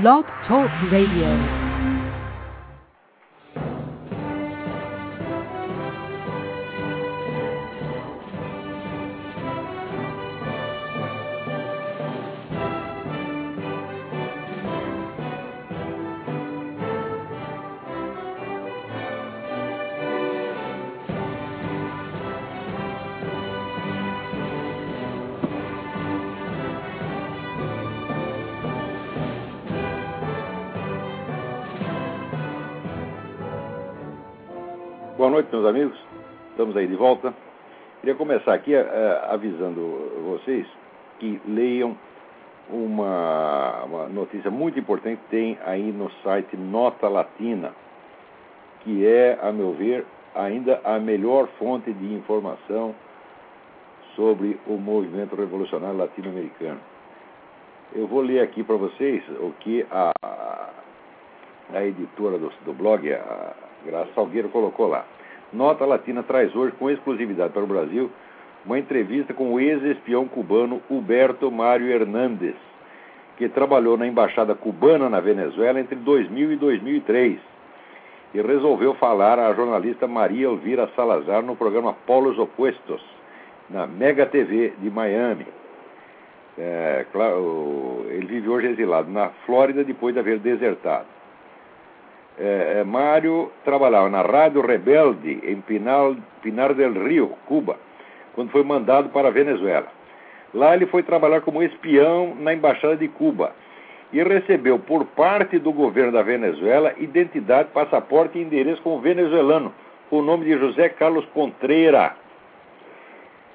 Blog Talk Radio. Noite, meus amigos. Estamos aí de volta. Queria começar aqui eh, avisando vocês que leiam uma, uma notícia muito importante que tem aí no site Nota Latina, que é, a meu ver, ainda a melhor fonte de informação sobre o movimento revolucionário latino-americano. Eu vou ler aqui para vocês o que a, a editora do, do blog, a Graça Salgueiro, colocou lá. Nota Latina traz hoje com exclusividade para o Brasil uma entrevista com o ex-espião cubano Huberto Mário Hernández, que trabalhou na embaixada cubana na Venezuela entre 2000 e 2003 e resolveu falar à jornalista Maria Elvira Salazar no programa Polos Opostos, na Mega TV de Miami. É, claro, ele vive hoje exilado na Flórida depois de haver desertado. É, é, Mário trabalhava na Rádio Rebelde em Pinar, Pinar del Rio, Cuba, quando foi mandado para a Venezuela. Lá ele foi trabalhar como espião na Embaixada de Cuba e recebeu por parte do governo da Venezuela identidade, passaporte e endereço como venezuelano, com o nome de José Carlos Contreira.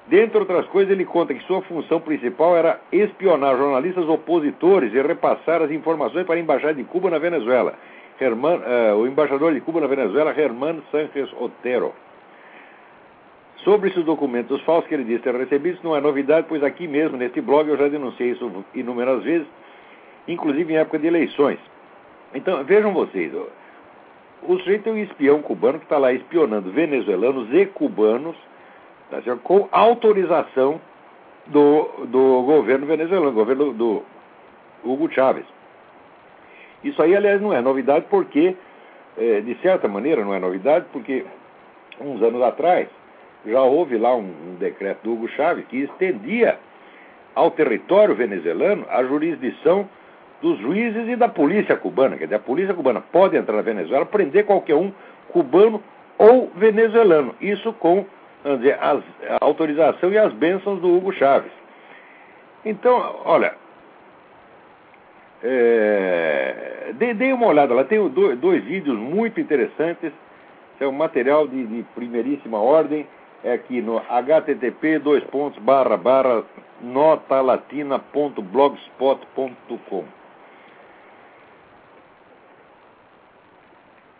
Dentre outras coisas, ele conta que sua função principal era espionar jornalistas opositores e repassar as informações para a Embaixada de Cuba na Venezuela. Germán, uh, o embaixador de Cuba na Venezuela, Germán Sánchez Otero. Sobre esses documentos falsos que ele disse ter recebido, isso não é novidade, pois aqui mesmo, neste blog, eu já denunciei isso inúmeras vezes, inclusive em época de eleições. Então, vejam vocês, o sujeito é um espião cubano que está lá espionando venezuelanos e cubanos tá com autorização do, do governo venezuelano, governo do Hugo Chávez. Isso aí, aliás, não é novidade porque, é, de certa maneira, não é novidade porque, uns anos atrás, já houve lá um, um decreto do Hugo Chávez que estendia ao território venezuelano a jurisdição dos juízes e da polícia cubana. Quer dizer, a polícia cubana pode entrar na Venezuela, prender qualquer um cubano ou venezuelano. Isso com dizer, as, a autorização e as bênçãos do Hugo Chávez. Então, olha, é, dê, uma olhada lá, tem dois, dois, vídeos muito interessantes. É um material de, de primeiríssima ordem. É aqui no http dois pontos barra barra notalatina.blogspot.com.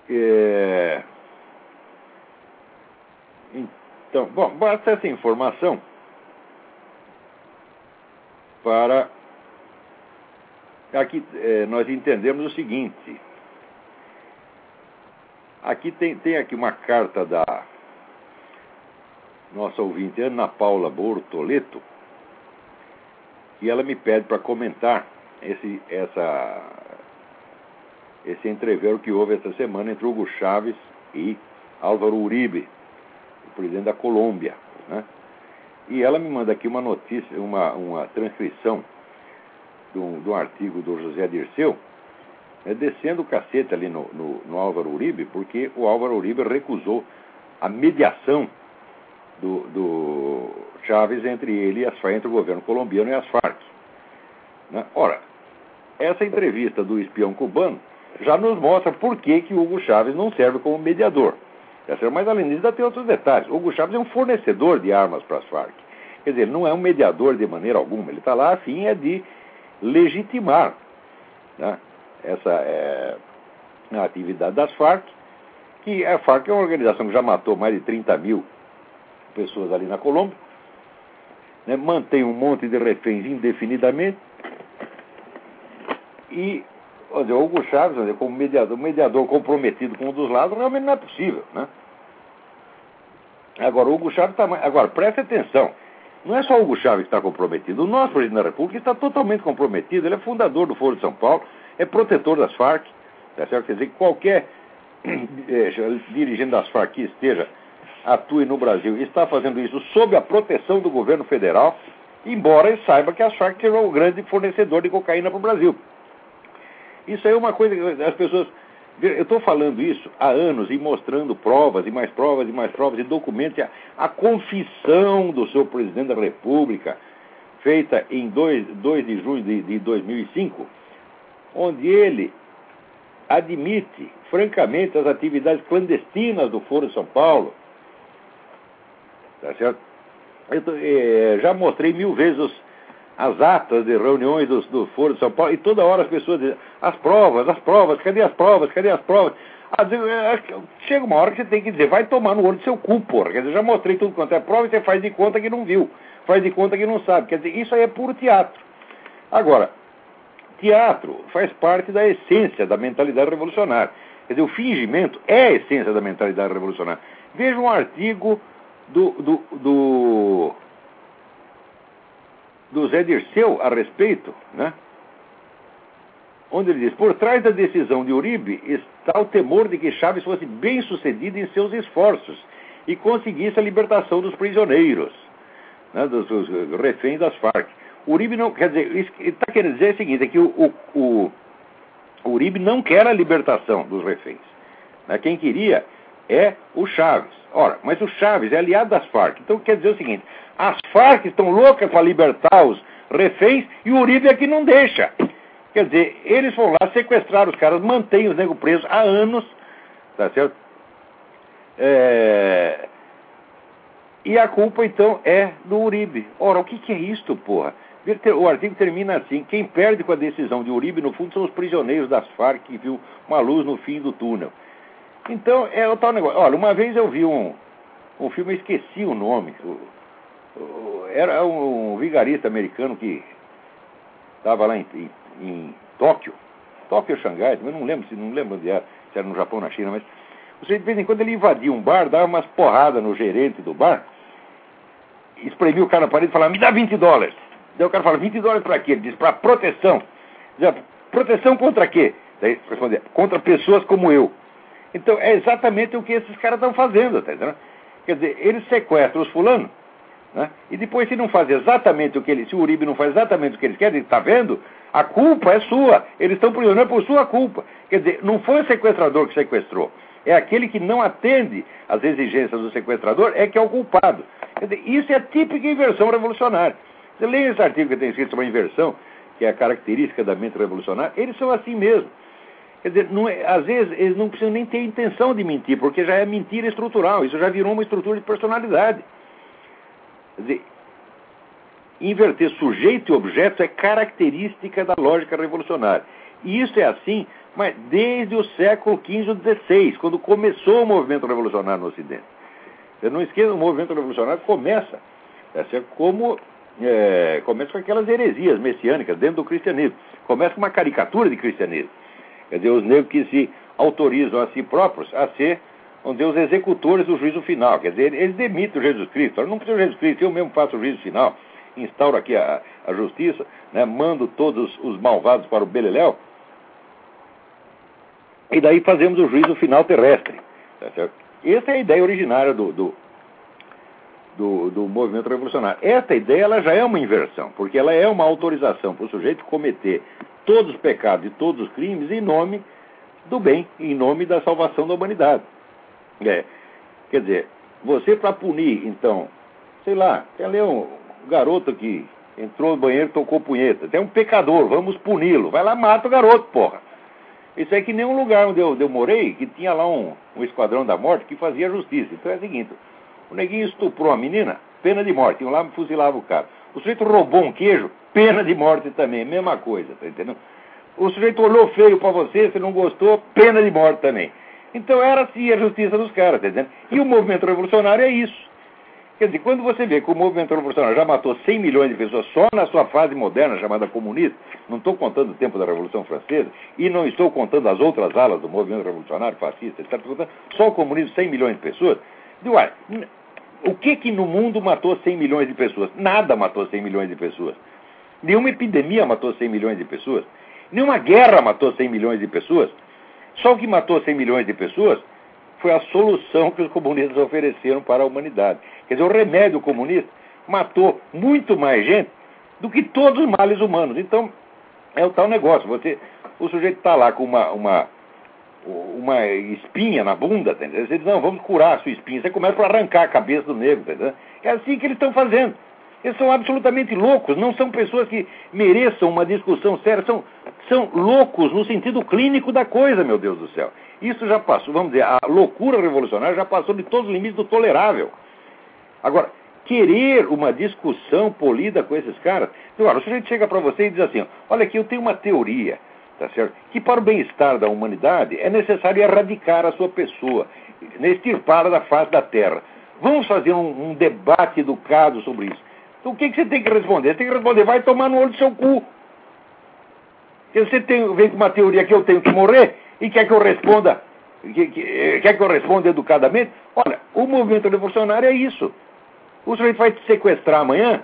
É... Então, bom, basta essa informação para aqui é, nós entendemos o seguinte. Aqui tem, tem aqui uma carta da nossa ouvinte Ana Paula Bortoleto e ela me pede para comentar esse, essa, esse entrevero que houve essa semana entre Hugo Chávez e Álvaro Uribe, o presidente da Colômbia. Né? E ela me manda aqui uma notícia, uma, uma transcrição de um, de um artigo do José Dirceu, é, descendo o cacete ali no, no, no, Álvaro Uribe, porque o Álvaro Uribe recusou a mediação do, do Chávez entre ele e as entre o governo colombiano e as Farc. Né? Ora, essa entrevista do espião cubano já nos mostra por que, que Hugo Chávez não serve como mediador. Mas além disso, ainda tem outros detalhes. Hugo Chávez é um fornecedor de armas para as Farc. Quer dizer, ele não é um mediador de maneira alguma. Ele está lá a fim é de legitimar né, essa é, atividade das Farc, que a Farc é uma organização que já matou mais de 30 mil pessoas ali na Colômbia, né, mantém um monte de reféns indefinidamente, e dizer, Hugo Chaves, dizer, como mediador, mediador comprometido com um dos lados, realmente não é possível. Né? Agora, o Hugo Chaves está. Agora, preste atenção. Não é só Hugo Chávez que está comprometido. O nosso presidente da República está totalmente comprometido. Ele é fundador do Foro de São Paulo, é protetor das Farc, tá certo? Quer dizer, que qualquer é, dirigente das Farc que esteja, atue no Brasil, está fazendo isso sob a proteção do governo federal, embora ele saiba que as Farc é o grande fornecedor de cocaína para o Brasil. Isso aí é uma coisa que as pessoas. Eu estou falando isso há anos e mostrando provas e mais provas e mais provas e documentos. A, a confissão do seu presidente da República, feita em 2, 2 de junho de, de 2005, onde ele admite, francamente, as atividades clandestinas do Foro de São Paulo. Tá certo? Eu é, já mostrei mil vezes os, as atas de reuniões do, do Foro de São Paulo e toda hora as pessoas dizem as provas, as provas, cadê as provas, cadê as provas? É, chega uma hora que você tem que dizer, vai tomar no olho do seu cu, porra. Quer dizer, já mostrei tudo quanto é prova e você faz de conta que não viu, faz de conta que não sabe. Quer dizer, isso aí é puro teatro. Agora, teatro faz parte da essência da mentalidade revolucionária. Quer dizer, o fingimento é a essência da mentalidade revolucionária. Veja um artigo do, do, do, do Zé Dirceu a respeito, né? onde ele diz: Por trás da decisão de Uribe está o temor de que Chaves fosse bem sucedido em seus esforços e conseguisse a libertação dos prisioneiros, né, dos, dos reféns das Farc. Uribe não. Quer dizer, está querendo dizer o seguinte: é que o, o, o Uribe não quer a libertação dos reféns. Né? Quem queria é o Chaves. Ora, mas o Chaves é aliado das Farc. Então quer dizer o seguinte: as Farc estão loucas para libertar os reféns e o Uribe é que não deixa. Quer dizer, eles vão lá sequestrar os caras, mantêm os negros presos há anos, tá certo? É... E a culpa, então, é do Uribe. Ora, o que, que é isto, porra? O artigo termina assim: quem perde com a decisão de Uribe, no fundo, são os prisioneiros das Farc que viu uma luz no fim do túnel. Então, é o tal negócio. Olha, uma vez eu vi um, um filme, eu esqueci o nome. O, o, era um, vigarista americano que estava lá em, em, em, Tóquio. Tóquio ou Xangai, eu não lembro se não lembro onde era, se era no Japão ou na China, mas você de vez em quando ele invadia um bar, dava umas porradas no gerente do bar, espremia o cara na parede e falava, me dá 20 dólares. Daí o cara fala, 20 dólares para quê? Ele diz, para proteção. Diz, proteção contra quê? Daí responde, contra pessoas como eu. Então é exatamente o que esses caras estão fazendo, tá entendendo? Quer dizer, eles sequestram os fulanos, né? e depois se não faz exatamente o que eles, se o Uribe não faz exatamente o que eles querem, está vendo? A culpa é sua. Eles estão prisioneiros por sua culpa. Quer dizer, não foi o sequestrador que sequestrou. É aquele que não atende às exigências do sequestrador é que é o culpado. Quer dizer, isso é a típica inversão revolucionária. Você lê esse artigo que tem escrito sobre a inversão, que é a característica da mente revolucionária, eles são assim mesmo. Quer dizer, é, às vezes eles não precisam nem ter intenção de mentir, porque já é mentira estrutural, isso já virou uma estrutura de personalidade. Quer dizer, inverter sujeito e objeto é característica da lógica revolucionária. E isso é assim, mas desde o século XV ou XVI, quando começou o movimento revolucionário no Ocidente. Eu não esqueça, o movimento revolucionário começa é, como é, começa com aquelas heresias messiânicas dentro do cristianismo. Começa com uma caricatura de cristianismo. Quer dizer, os negros que se autorizam a si próprios a ser vamos dizer, os executores do juízo final. Quer dizer, eles demitem o Jesus Cristo. Eu não preciso de Jesus Cristo, eu mesmo faço o juízo final. Instauro aqui a, a justiça, né, mando todos os malvados para o Beleléu. E daí fazemos o juízo final terrestre. Tá Essa é a ideia originária do, do do, do movimento revolucionário. Esta ideia ela já é uma inversão, porque ela é uma autorização para o sujeito cometer todos os pecados e todos os crimes em nome do bem, em nome da salvação da humanidade. É, quer dizer, você para punir, então, sei lá, tem ali um garoto que entrou no banheiro e tocou punheta. Tem um pecador, vamos puni-lo. Vai lá, mata o garoto, porra. Isso é que nem um lugar onde eu, onde eu morei, que tinha lá um, um esquadrão da morte que fazia justiça. Então é o seguinte, o neguinho estuprou a menina, pena de morte. Iam lá e fuzilava o cara. O sujeito roubou um queijo, pena de morte também, mesma coisa, tá entendendo? O sujeito olhou feio para você, você não gostou, pena de morte também. Então era assim a justiça dos caras, tá entendendo? E o movimento revolucionário é isso. Quer dizer, quando você vê que o movimento revolucionário já matou 100 milhões de pessoas só na sua fase moderna chamada comunista, não estou contando o tempo da Revolução Francesa e não estou contando as outras alas do movimento revolucionário, fascista, etc. Só o comunismo, 100 milhões de pessoas. Digo, uai, o que que no mundo matou 100 milhões de pessoas? Nada matou 100 milhões de pessoas. Nenhuma epidemia matou 100 milhões de pessoas. Nenhuma guerra matou 100 milhões de pessoas. Só o que matou 100 milhões de pessoas foi a solução que os comunistas ofereceram para a humanidade. Quer dizer, o remédio comunista matou muito mais gente do que todos os males humanos. Então, é o tal negócio. Você, o sujeito está lá com uma, uma, uma espinha na bunda, tá entendeu? Diz, não, vamos curar a sua espinha. Você começa a arrancar a cabeça do negro, tá entendeu? É assim que eles estão fazendo. Eles são absolutamente loucos, não são pessoas que mereçam uma discussão séria, são, são loucos no sentido clínico da coisa, meu Deus do céu. Isso já passou, vamos dizer, a loucura revolucionária já passou de todos os limites do tolerável. Agora, querer uma discussão polida com esses caras. Agora, o sujeito chega para você e diz assim: olha aqui, eu tenho uma teoria, tá certo? Que para o bem-estar da humanidade é necessário erradicar a sua pessoa, extirpá-la da face da terra. Vamos fazer um, um, debate educado sobre isso. Então o que, que você tem que responder? Você tem que responder, vai tomar no olho do seu cu. Porque você tem, vem com uma teoria que eu tenho que morrer e quer que eu responda, que, que, quer que eu responda educadamente? Olha, o movimento revolucionário é isso. O sujeito vai te sequestrar amanhã,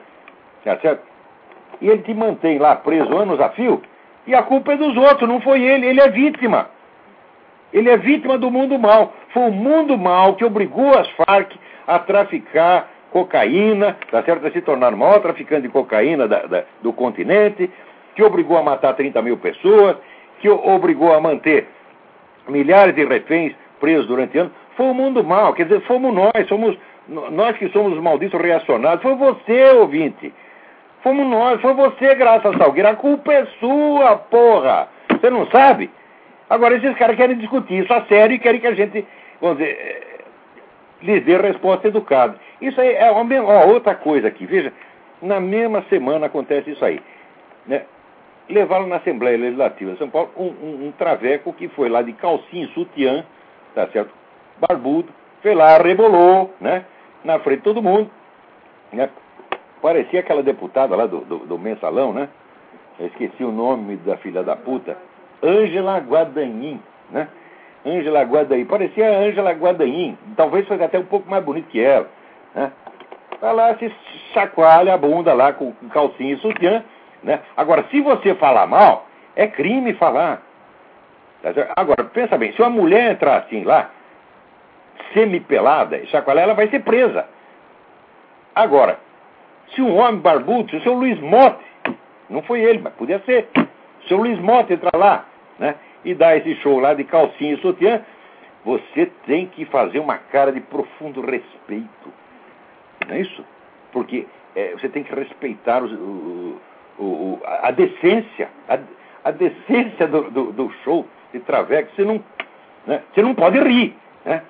tá certo? E ele te mantém lá preso anos a fio, e a culpa é dos outros, não foi ele, ele é vítima. Ele é vítima do mundo mal. Foi o mundo mal que obrigou as Farc a traficar cocaína, tá certo? A se tornar o maior traficante de cocaína da, da, do continente, que obrigou a matar 30 mil pessoas, que obrigou a manter milhares de reféns presos durante anos. Foi o mundo mal, quer dizer, fomos nós, somos nós que somos os malditos reacionados, foi você, ouvinte. Fomos nós, foi você, Graça Salgueira. A culpa é sua, porra. Você não sabe? Agora, esses caras querem discutir isso a sério e querem que a gente, vamos dizer, eh, lhes dê resposta educada. Isso aí é uma, outra coisa aqui. Veja, na mesma semana acontece isso aí. Né? Levaram na Assembleia Legislativa de São Paulo um, um, um traveco que foi lá de calcinha sutiã, tá certo? Barbudo, foi lá, rebolou, né? na frente de todo mundo. Né? Parecia aquela deputada lá do, do, do, mensalão, né? Eu esqueci o nome da filha da puta. Ângela Guadagnini, né? Ângela Guadagnini. Parecia a Ângela Guadagnini. Talvez fosse até um pouco mais bonito que ela, né? Vai lá, se chacoalha a bunda lá com, calcinha e sutiã, né? Agora, se você falar mal, é crime falar. Tá Agora, pensa bem, se uma mulher entrar assim lá, semi-pelada e chacoalhar, ela vai ser presa. Agora, se um homem barbudo, se o seu Luiz Motte, não foi ele, mas podia ser, se o Luiz Motte entrar lá, né, e dar esse show lá de calcinha e sutiã, você tem que fazer uma cara de profundo respeito. Não é isso? Porque é, você tem que respeitar o, o, o, a decência, a, a decência do, do, do, show de traveco. Você não, né, você não pode rir. Né?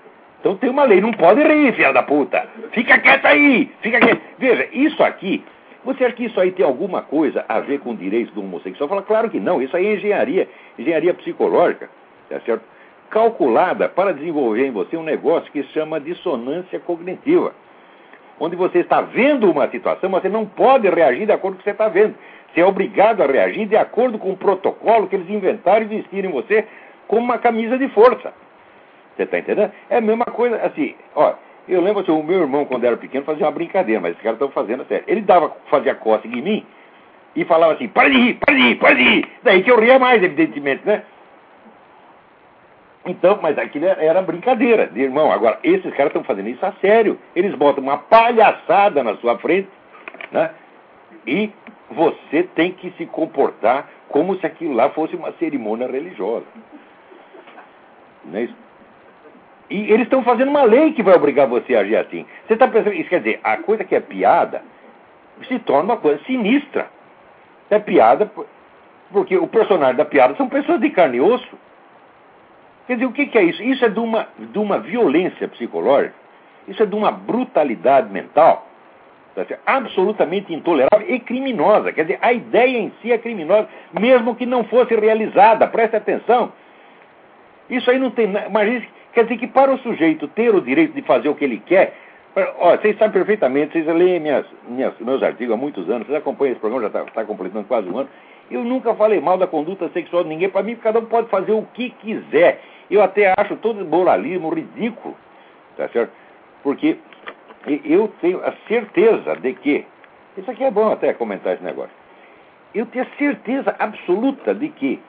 Então tem uma lei, não pode rir, filha da puta. Fica quieta aí, fica quieta. Veja, isso aqui, você acha que isso aí tem alguma coisa a ver com direitos do homossexual? Fala, claro que não, isso aí é engenharia, engenharia psicológica, tá certo? Calculada para desenvolver em você um negócio que se chama dissonância cognitiva. Onde você está vendo uma situação, mas você não pode reagir de acordo com o que você está vendo. Você é obrigado a reagir de acordo com o protocolo que eles inventaram e vestiram em você como uma camisa de força. Você está entendendo? É a mesma coisa, assim, ó, eu lembro assim, o meu irmão, quando era pequeno, fazia uma brincadeira, mas esses caras estão fazendo a sério. Ele dava, fazia cócega em mim e falava assim, para de rir, para de rir, para de rir. Daí que eu ria mais, evidentemente, né? Então, mas aquilo era brincadeira, de irmão. Agora, esses caras estão fazendo isso a sério. Eles botam uma palhaçada na sua frente, né? E você tem que se comportar como se aquilo lá fosse uma cerimônia religiosa. Não é isso? E eles estão fazendo uma lei que vai obrigar você a agir assim. Você está pensando, isso quer dizer, a coisa que é piada se torna uma coisa sinistra. É piada porque o personagem da piada são pessoas de carne e osso. Quer dizer, o que, que é isso? Isso é de uma, de uma violência psicológica, isso é de uma brutalidade mental tá absolutamente intolerável e criminosa. Quer dizer, a ideia em si é criminosa, mesmo que não fosse realizada. Preste atenção. Isso aí não tem. Imagine Quer dizer que para o sujeito ter o direito de fazer o que ele quer, ó, vocês sabem perfeitamente, vocês leem minhas, minhas, meus artigos há muitos anos, vocês acompanham esse programa, já está tá completando quase um ano. Eu nunca falei mal da conduta sexual de ninguém. Para mim, cada um pode fazer o que quiser. Eu até acho todo moralismo ridículo, tá certo? Porque eu tenho a certeza de que. Isso aqui é bom até comentar esse negócio. eu tenho certeza absoluta de que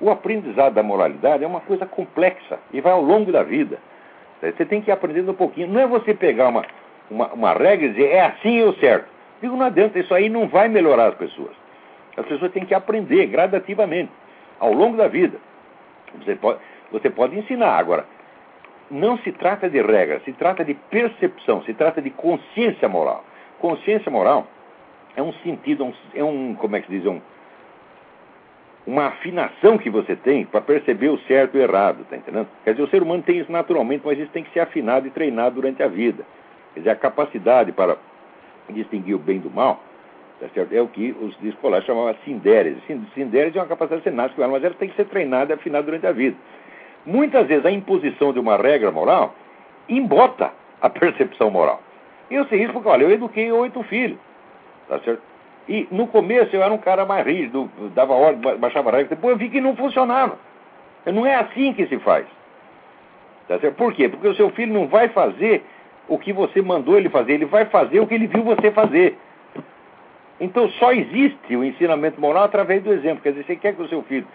o aprendizado da moralidade é uma coisa complexa e vai ao longo da vida. Você tem que ir aprendendo um pouquinho. Não é você pegar uma, uma, uma regra e dizer é assim é o certo. Digo, não adianta, isso aí não vai melhorar as pessoas. As pessoas têm que aprender gradativamente, ao longo da vida. Você pode, você pode ensinar. Agora, não se trata de regra, se trata de percepção, se trata de consciência moral. Consciência moral é um sentido, é um, como é que se diz, um, uma afinação que você tem para perceber o certo e o errado, tá entendendo? Quer dizer, o ser humano tem isso naturalmente, mas isso tem que ser afinado e treinado durante a vida. Quer dizer, a capacidade para distinguir o bem do mal, tá certo? é o que os escolares chamavam de sindérese. Sindérese é uma capacidade que você nasce com ela, mas ela tem que ser treinada e afinada durante a vida. Muitas vezes a imposição de uma regra moral embota a percepção moral. Eu sei isso porque, olha, eu eduquei oito filhos, tá certo? E no começo eu era um cara mais rígido, dava ordem, baixava regra. Depois eu vi que não funcionava. Não é assim que se faz. Tá? Por quê? Porque o seu filho não vai fazer o que você mandou ele fazer, ele vai fazer o que ele viu você fazer. Então só existe o ensinamento moral através do exemplo. Quer dizer, você quer que o seu filho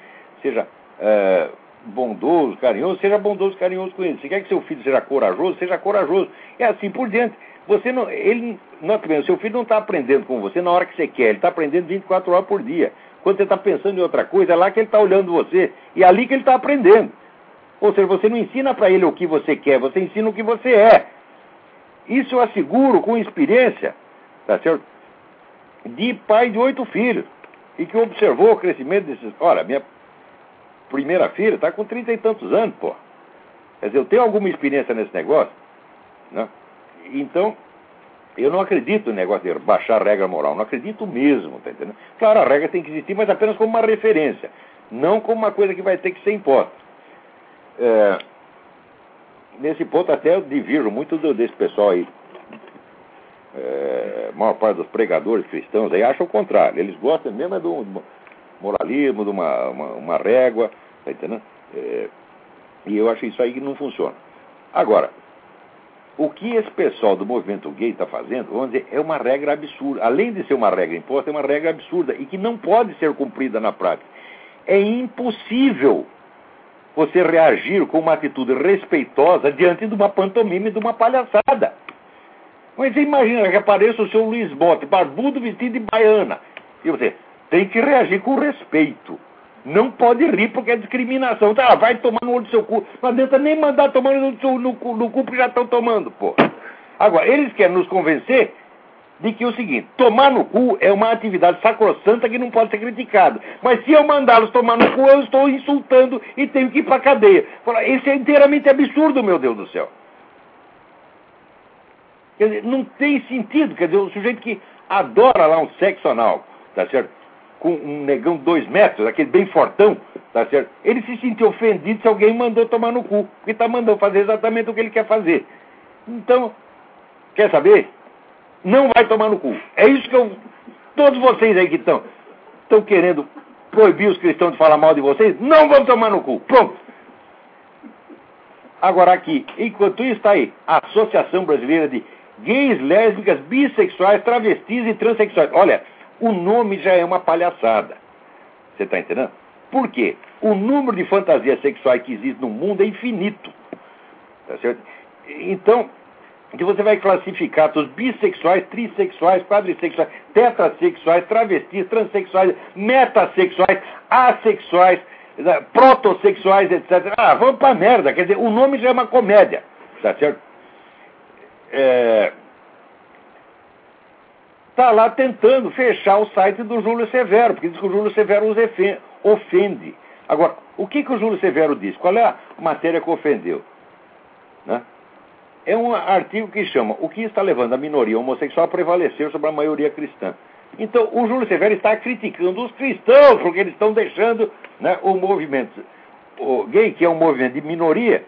seja é, bondoso, carinhoso, seja bondoso, carinhoso com ele. Você quer que seu filho seja corajoso, seja corajoso. É assim por diante. Você não, ele, não, o seu filho não está aprendendo com você na hora que você quer, ele está aprendendo 24 horas por dia. Quando você está pensando em outra coisa, é lá que ele está olhando você. E é ali que ele está aprendendo. Ou seja, você não ensina para ele o que você quer, você ensina o que você é. Isso eu asseguro com experiência, tá certo? De pai de oito filhos. E que observou o crescimento desses. Olha, minha primeira filha está com trinta e tantos anos, pô. Quer dizer, eu tenho alguma experiência nesse negócio, né? Então, eu não acredito no negócio de baixar a regra moral, não acredito mesmo, tá entendendo? Claro, a regra tem que existir, mas apenas como uma referência, não como uma coisa que vai ter que ser imposta. É, nesse ponto até eu divirjo muito do, desse pessoal aí. É, a maior parte dos pregadores cristãos aí acha o contrário. Eles gostam mesmo é do moralismo, de uma, uma, uma régua, tá entendendo? É, e eu acho isso aí que não funciona. Agora, o que esse pessoal do movimento gay está fazendo, vamos dizer, é uma regra absurda. Além de ser uma regra imposta, é uma regra absurda e que não pode ser cumprida na prática. É impossível você reagir com uma atitude respeitosa diante de uma pantomima e de uma palhaçada. Mas você imagina que apareça o seu Luiz Bote, barbudo, vestido de baiana. E você tem que reagir com respeito. Não pode rir porque é discriminação. Tá, vai tomar no olho do seu cu. Não adianta nem mandar tomar no, no, no, no cu porque já estão tomando, pô. Agora, eles querem nos convencer de que é o seguinte, tomar no cu é uma atividade sacrossanta que não pode ser criticada. Mas se eu mandá-los tomar no cu, eu estou insultando e tenho que ir para cadeia. Isso é inteiramente absurdo, meu Deus do céu. Quer dizer, não tem sentido. Quer dizer, o sujeito que adora lá um sexo anal, tá certo? Com um negão dois metros, aquele bem fortão, tá certo? Ele se sentiu ofendido se alguém mandou tomar no cu, porque está mandando fazer exatamente o que ele quer fazer. Então, quer saber? Não vai tomar no cu. É isso que eu. Todos vocês aí que estão estão querendo proibir os cristãos de falar mal de vocês, não vão tomar no cu. Pronto. Agora aqui, enquanto isso está aí, a Associação Brasileira de Gays, Lésbicas, Bissexuais, Travestis e Transsexuais. Olha, o nome já é uma palhaçada. Você está entendendo? Por quê? O número de fantasias sexuais que existe no mundo é infinito. Tá certo? Então, que você vai classificar os bissexuais, trissexuais, quadrissexuais, tetrasexuais, travestis, transexuais, metasexuais, assexuais, né, protossexuais, etc. Ah, vamos pra merda. Quer dizer, o nome já é uma comédia. Tá certo? É, está lá tentando fechar o site do Júlio Severo, porque diz que o Júlio Severo os ofende. Agora, o que, que o Júlio Severo diz? Qual é a matéria que ofendeu? Né? É um artigo que chama O que está levando a minoria homossexual a prevalecer sobre a maioria cristã. Então, o Júlio Severo está criticando os cristãos, porque eles estão deixando né, o movimento o gay, que é um movimento de minoria,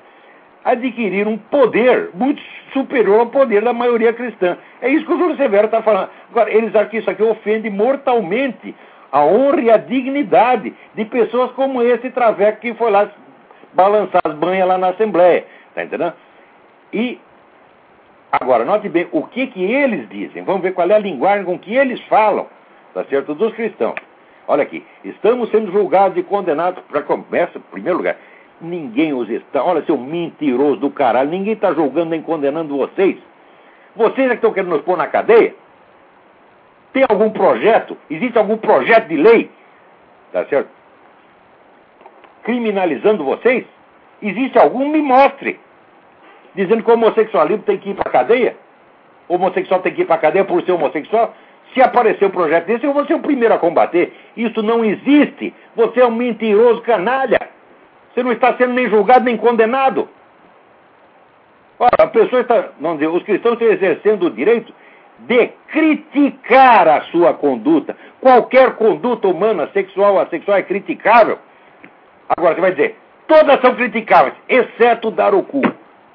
adquirir um poder muito superior ao poder da maioria cristã. É isso que o Júlio Severo está falando. Agora, eles acham que isso aqui ofende mortalmente a honra e a dignidade de pessoas como esse traveco que foi lá balançar as banhas lá na Assembleia. Está entendendo? E, agora, note bem o que, que eles dizem. Vamos ver qual é a linguagem com que eles falam, tá certo? Dos cristãos. Olha aqui, estamos sendo julgados e condenados para começa, em primeiro lugar. Ninguém os está. Olha, seu mentiroso do caralho, ninguém está julgando nem condenando vocês. Vocês é que estão querendo nos pôr na cadeia? Tem algum projeto? Existe algum projeto de lei? Tá certo? Criminalizando vocês? Existe algum? Me mostre. Dizendo que o homossexualismo tem que ir para a cadeia? O homossexual tem que ir para a cadeia por ser homossexual? Se aparecer um projeto desse, eu vou ser o primeiro a combater. Isso não existe. Você é um mentiroso canalha. Você não está sendo nem julgado nem condenado. Ora, a pessoa está. Não, os cristãos estão exercendo o direito de criticar a sua conduta. Qualquer conduta humana, sexual ou assexual, é criticável. Agora, você vai dizer, todas são criticáveis, exceto dar o cu.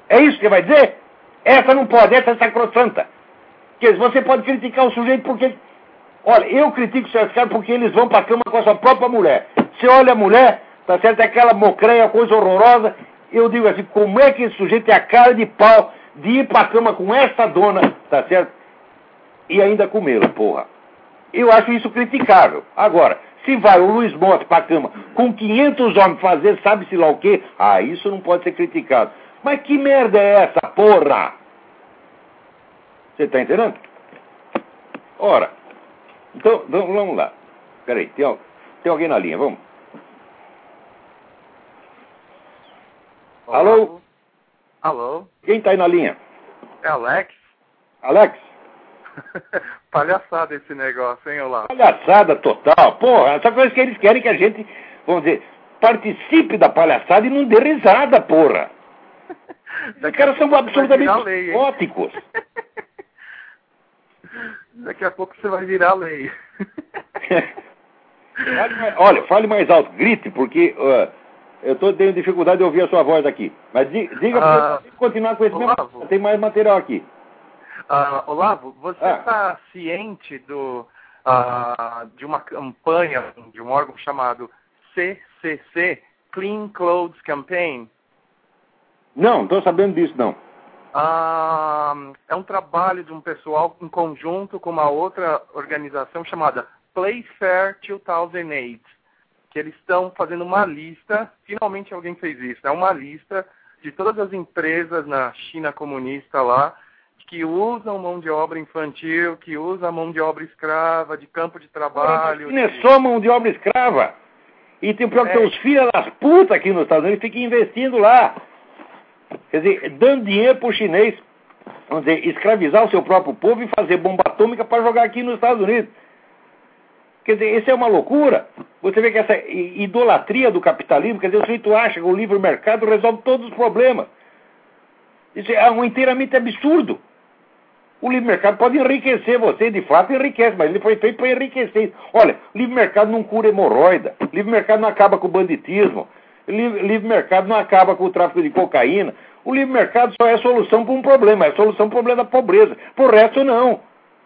É isso que você vai dizer? Essa não pode, essa é sacrossanta. Porque você pode criticar o sujeito porque. Olha, eu critico certos caras porque eles vão para a cama com a sua própria mulher. Você olha a mulher, tá certo? É aquela mocreia, coisa horrorosa. Eu digo assim, como é que esse sujeito tem a cara de pau de ir para a cama com essa dona, tá certo? E ainda comê-la, porra. Eu acho isso criticável. Agora, se vai o Luiz Monte para a cama com 500 homens fazer sabe-se lá o quê, ah, isso não pode ser criticado. Mas que merda é essa, porra? Você está entendendo? Ora, então vamos lá. Peraí, tem, tem alguém na linha, vamos? Olá. Alô? Alô? Quem está aí na linha? É Alex? Alex? Palhaçada esse negócio, hein, Olá? Palhaçada total. Porra, essa coisa que eles querem que a gente, vamos dizer, participe da palhaçada e não dê risada, porra. Os caras são absolutamente óticos. Daqui a pouco você vai virar lei. olha, fale mais alto, grite, porque uh, eu estou tendo dificuldade de ouvir a sua voz aqui. Mas diga para uh, continuar com esse Olavo, mesmo. Tem mais material aqui. Uh, Olavo, você está ah. ciente do, uh, de uma campanha de um órgão chamado CCC, Clean Clothes Campaign? Não, não estou sabendo disso, não. Ah, é um trabalho de um pessoal em conjunto com uma outra organização chamada Playfair 2008, que eles estão fazendo uma lista, finalmente alguém fez isso, é uma lista de todas as empresas na China comunista lá que usam mão de obra infantil, que usam mão de obra escrava, de campo de trabalho. Não é só mão de obra escrava. E tem pior que é. os filhos das putas aqui nos Estados Unidos ficam investindo lá. Quer dizer, dando dinheiro para o chinês, vamos dizer, escravizar o seu próprio povo e fazer bomba atômica para jogar aqui nos Estados Unidos. Quer dizer, isso é uma loucura. Você vê que essa idolatria do capitalismo, quer dizer, o sujeito acha que o livre mercado resolve todos os problemas. Isso é um inteiramente absurdo. O livre mercado pode enriquecer você, de fato enriquece, mas ele foi feito para enriquecer. Olha, o livre mercado não cura hemorroida, o livre mercado não acaba com o banditismo, o livre, livre mercado não acaba com o tráfico de cocaína. O livre mercado só é solução para um problema, é solução para o problema da pobreza. Por resto, não.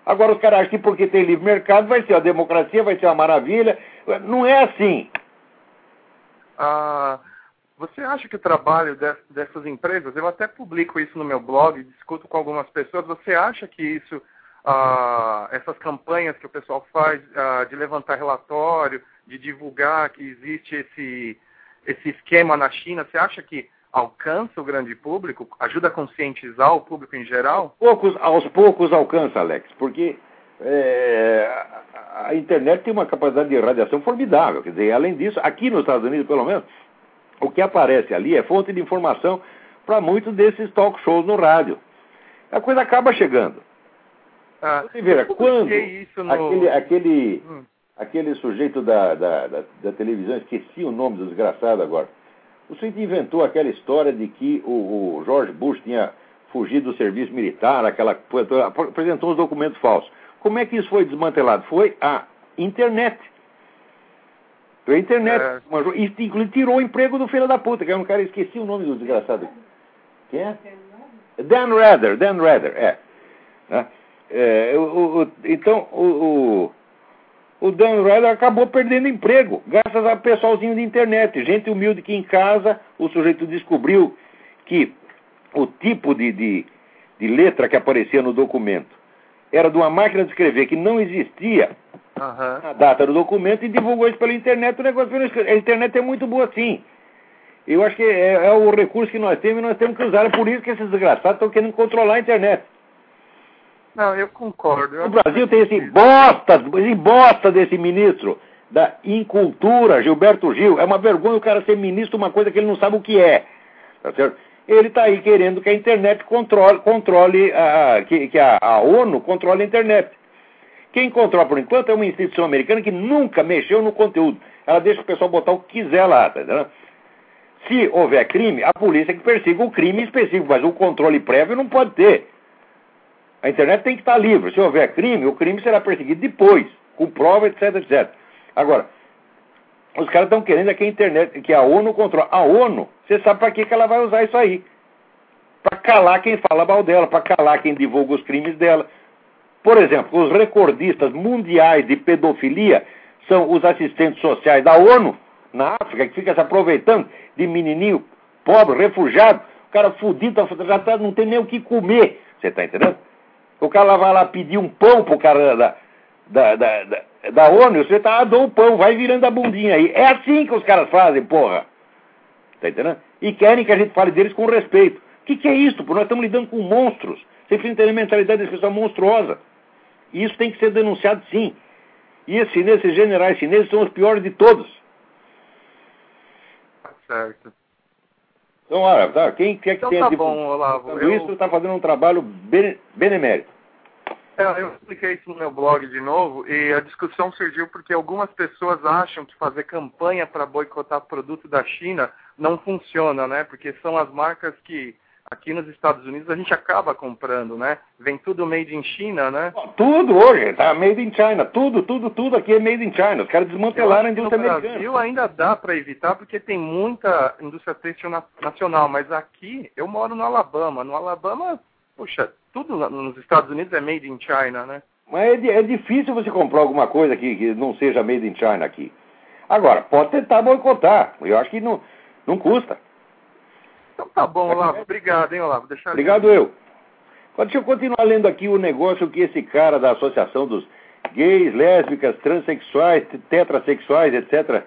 Agora os caras acham que porque tem livre mercado vai ser a democracia, vai ser uma maravilha. Não é assim. Ah, você acha que o trabalho dessas empresas, eu até publico isso no meu blog, discuto com algumas pessoas, você acha que isso, ah, essas campanhas que o pessoal faz ah, de levantar relatório, de divulgar que existe esse, esse esquema na China, você acha que alcança o grande público, ajuda a conscientizar o público em geral? Poucos, aos poucos alcança, Alex, porque é, a internet tem uma capacidade de radiação formidável. Quer dizer, além disso, aqui nos Estados Unidos, pelo menos, o que aparece ali é fonte de informação para muitos desses talk shows no rádio. A coisa acaba chegando. Ah, Você vê, quando no... aquele, aquele, hum. aquele sujeito da, da, da, da televisão, esqueci o nome do desgraçado agora, o sujeito inventou aquela história de que o, o George Bush tinha fugido do serviço militar, aquela apresentou uns documentos falsos. Como é que isso foi desmantelado? Foi a internet. Foi a internet. É. Inclusive tirou o emprego do filho da puta, que é um cara, esqueci o nome do desgraçado. Quem é? Dan Rather, Dan Rather, é. Né? é o, o, então, o, o Dan Ryder acabou perdendo emprego, graças a pessoalzinho de internet, gente humilde que em casa o sujeito descobriu que o tipo de, de, de letra que aparecia no documento era de uma máquina de escrever que não existia uhum. a data do documento e divulgou isso pela internet. O negócio a internet é muito boa sim. Eu acho que é, é, o recurso que nós temos e nós temos que usar. É por isso que esses desgraçados estão querendo controlar a internet. Não, eu concordo. Eu o Brasil tem esse bosta, esse bosta desse ministro da incultura, Gilberto Gil. É uma vergonha o cara ser ministro uma coisa que ele não sabe o que é. Tá certo? Ele está aí querendo que a internet controle, controle a, que, que a, a ONU controle a internet. Quem controla por enquanto é uma instituição americana que nunca mexeu no conteúdo. Ela deixa o pessoal botar o que quiser lá, tá entendendo? Se houver crime, a polícia que persiga o crime específico, mas o controle prévio não pode ter. A internet tem que estar livre. Se houver crime, o crime será perseguido depois, com prova, etc, etc. Agora, os caras estão querendo que a internet, que a ONU controle. A ONU, você sabe para que, que ela vai usar isso aí? Para calar quem fala mal dela, para calar quem divulga os crimes dela. Por exemplo, os recordistas mundiais de pedofilia são os assistentes sociais da ONU na África, que fica se aproveitando de menininho pobre, refugiado, o cara fudido, já tá, não tem nem o que comer. Você está entendendo? O cara vai lá pedir um pão pro cara da, da, da, da, da ONU, você tá, ah, dou um pão, vai virando a bundinha aí. É assim que os caras fazem, porra. Tá entendendo? E querem que a gente fale deles com respeito. O que, que é isso? Porque nós estamos lidando com monstros. Você precisa ter a mentalidade desse pessoal monstruosa. E isso tem que ser denunciado sim. E esses chineses, esses generais chineses são os piores de todos. Certo. Então, olha, tá, quem quer que então, tenha tá bom, Olavo, eu... isso está fazendo um trabalho bene, benemérito. É, eu expliquei isso no meu blog de novo e a discussão surgiu porque algumas pessoas acham que fazer campanha para boicotar produto da China não funciona, né? Porque são as marcas que aqui nos Estados Unidos a gente acaba comprando, né? Vem tudo made in China, né? Tudo hoje, tá made in China. Tudo, tudo, tudo aqui é made in China. Os caras desmantelaram a indústria americana. No Brasil ainda dá para evitar porque tem muita indústria têxtil nacional, mas aqui eu moro no Alabama. No Alabama, puxa, tudo nos Estados Unidos é made in China, né? Mas é, é difícil você comprar alguma coisa aqui que não seja made in China aqui. Agora, pode tentar boicotar. Eu acho que não, não custa. Então tá bom, Olavo. Obrigado, hein, Olavo. Deixa Obrigado eu. Deixa eu continuar lendo aqui o negócio que esse cara da Associação dos Gays, Lésbicas, Transsexuais, Tetrasexuais, etc.,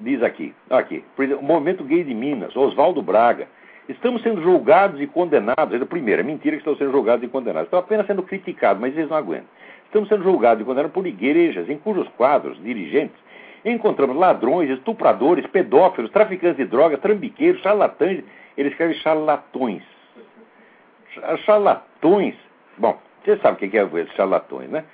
diz aqui. Aqui. O Movimento Gay de Minas, Oswaldo Braga. Estamos sendo julgados e condenados. Primeiro, é mentira que estão sendo julgados e condenados. Estão apenas sendo criticados, mas eles não aguentam. Estamos sendo julgados e condenados por igrejas em cujos quadros, dirigentes, encontramos ladrões, estupradores, pedófilos, traficantes de drogas, trambiqueiros, charlatães. Ele escreve charlatões. Charlatões. Bom, você sabe o que é esses charlatões, né?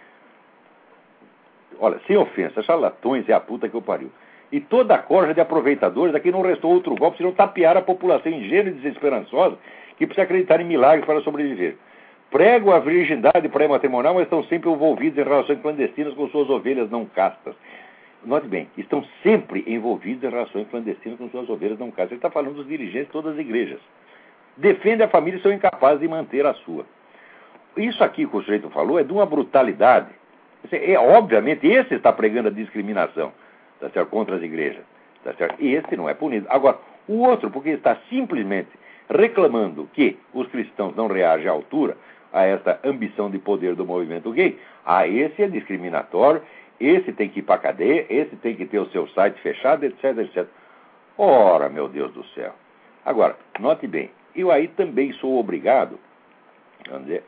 Olha, sem ofensa, charlatões é a puta que eu pariu. E toda a corja de aproveitadores, aqui não restou outro golpe, senão tapear a população ingênua e desesperançosa que precisa acreditar em milagres para sobreviver. Prego a virgindade pré-matrimonial, mas estão sempre envolvidos em relações clandestinas com suas ovelhas não castas. Note bem, estão sempre envolvidos em relações clandestinas com suas ovelhas não castas. Ele está falando dos dirigentes de todas as igrejas. Defende a família e são incapazes de manter a sua. Isso aqui que o sujeito falou é de uma brutalidade. É, obviamente, esse está pregando a discriminação tá certo? contra as igrejas. Tá certo? E esse não é punido. Agora, o outro, porque está simplesmente reclamando que os cristãos não reagem à altura a essa ambição de poder do movimento gay, a esse é discriminatório, esse tem que ir para a cadeia, esse tem que ter o seu site fechado, etc, etc. Ora, meu Deus do céu. Agora, note bem, eu aí também sou obrigado vamos dizer,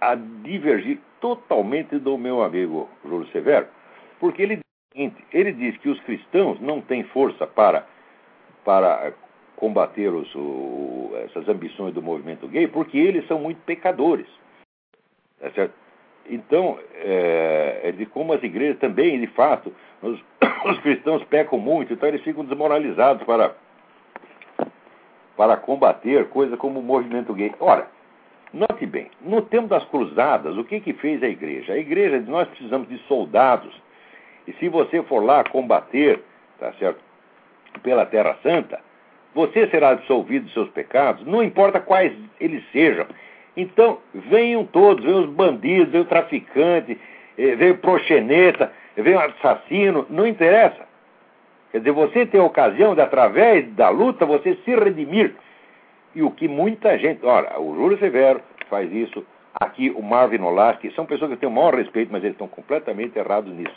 a divergir totalmente do meu amigo Júlio Severo, porque ele ele diz que os cristãos não têm força para, para combater os, o, essas ambições do movimento gay, porque eles são muito pecadores. Tá certo? Então, é, é de como as igrejas também, de fato, os, os, cristãos pecam muito, então eles ficam desmoralizados para, para combater coisa como o movimento gay. Ora, note bem, no tempo das cruzadas, o que, que fez a igreja? A igreja, nós precisamos de soldados e se você for lá combater, tá certo, pela Terra Santa, você será absolvido dos seus pecados, não importa quais eles sejam. Então, venham todos, venham os bandidos, venham o traficante, eh, venham o proxeneta, venham o assassino, não interessa. Quer dizer, você tem a ocasião de, através da luta, você se redimir. E o que muita gente. Olha, o Júlio Severo faz isso, aqui o Marvin Olasky, são pessoas que eu tenho o maior respeito, mas eles estão completamente errados nisso.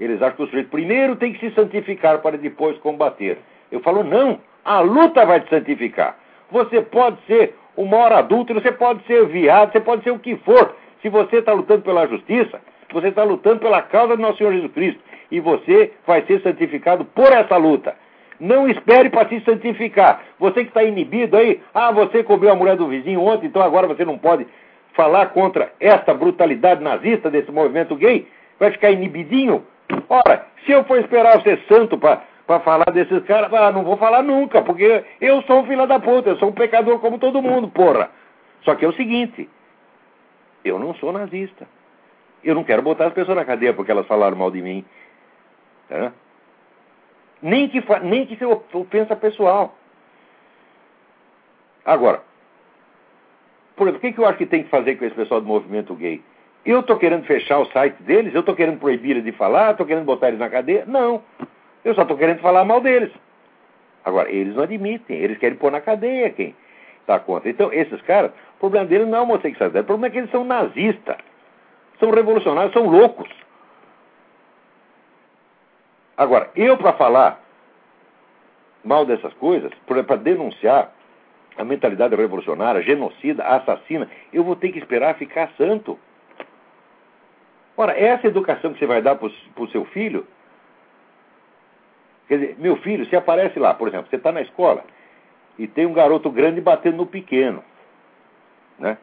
Eles acham que o sujeito primeiro tem que se santificar para depois combater. Eu falo, não, a luta vai te santificar. Você pode ser o maior adulto, você pode ser viado, você pode ser o que for. Se você está lutando pela justiça, você está lutando pela causa do nosso Senhor Jesus Cristo. E você vai ser santificado por essa luta. Não espere para se santificar. Você que está inibido aí, ah, você comeu a mulher do vizinho ontem, então agora você não pode falar contra essa brutalidade nazista desse movimento gay? Vai ficar inibidinho? Ora, se eu for esperar ser santo para para falar desses caras, ah, não vou falar nunca, porque eu sou um filho da puta, eu sou um pecador como todo mundo, porra. Só que é o seguinte, eu não sou nazista. Eu não quero botar as pessoas na cadeia porque elas falaram mal de mim. Tá? Nem que, nem que seja ofensa pessoal. Agora, por exemplo, o que, que eu acho que tem que fazer com esse pessoal do movimento gay? Eu estou querendo fechar o site deles? Eu estou querendo proibir eles de falar? Estou querendo botar eles na cadeia? Não. Eu só estou querendo falar mal deles. Agora, eles não admitem, eles querem pôr na cadeia quem está contra. Então, esses caras, o problema deles não é homossexualidade, o problema é que eles são nazistas, são revolucionários, são loucos. Agora, eu para falar mal dessas coisas, para denunciar a mentalidade revolucionária, genocida, assassina, eu vou ter que esperar ficar santo. Ora, essa educação que você vai dar para o seu filho, quer dizer, meu filho, se aparece lá, por exemplo, você está na escola e tem um garoto grande batendo no pequeno, né?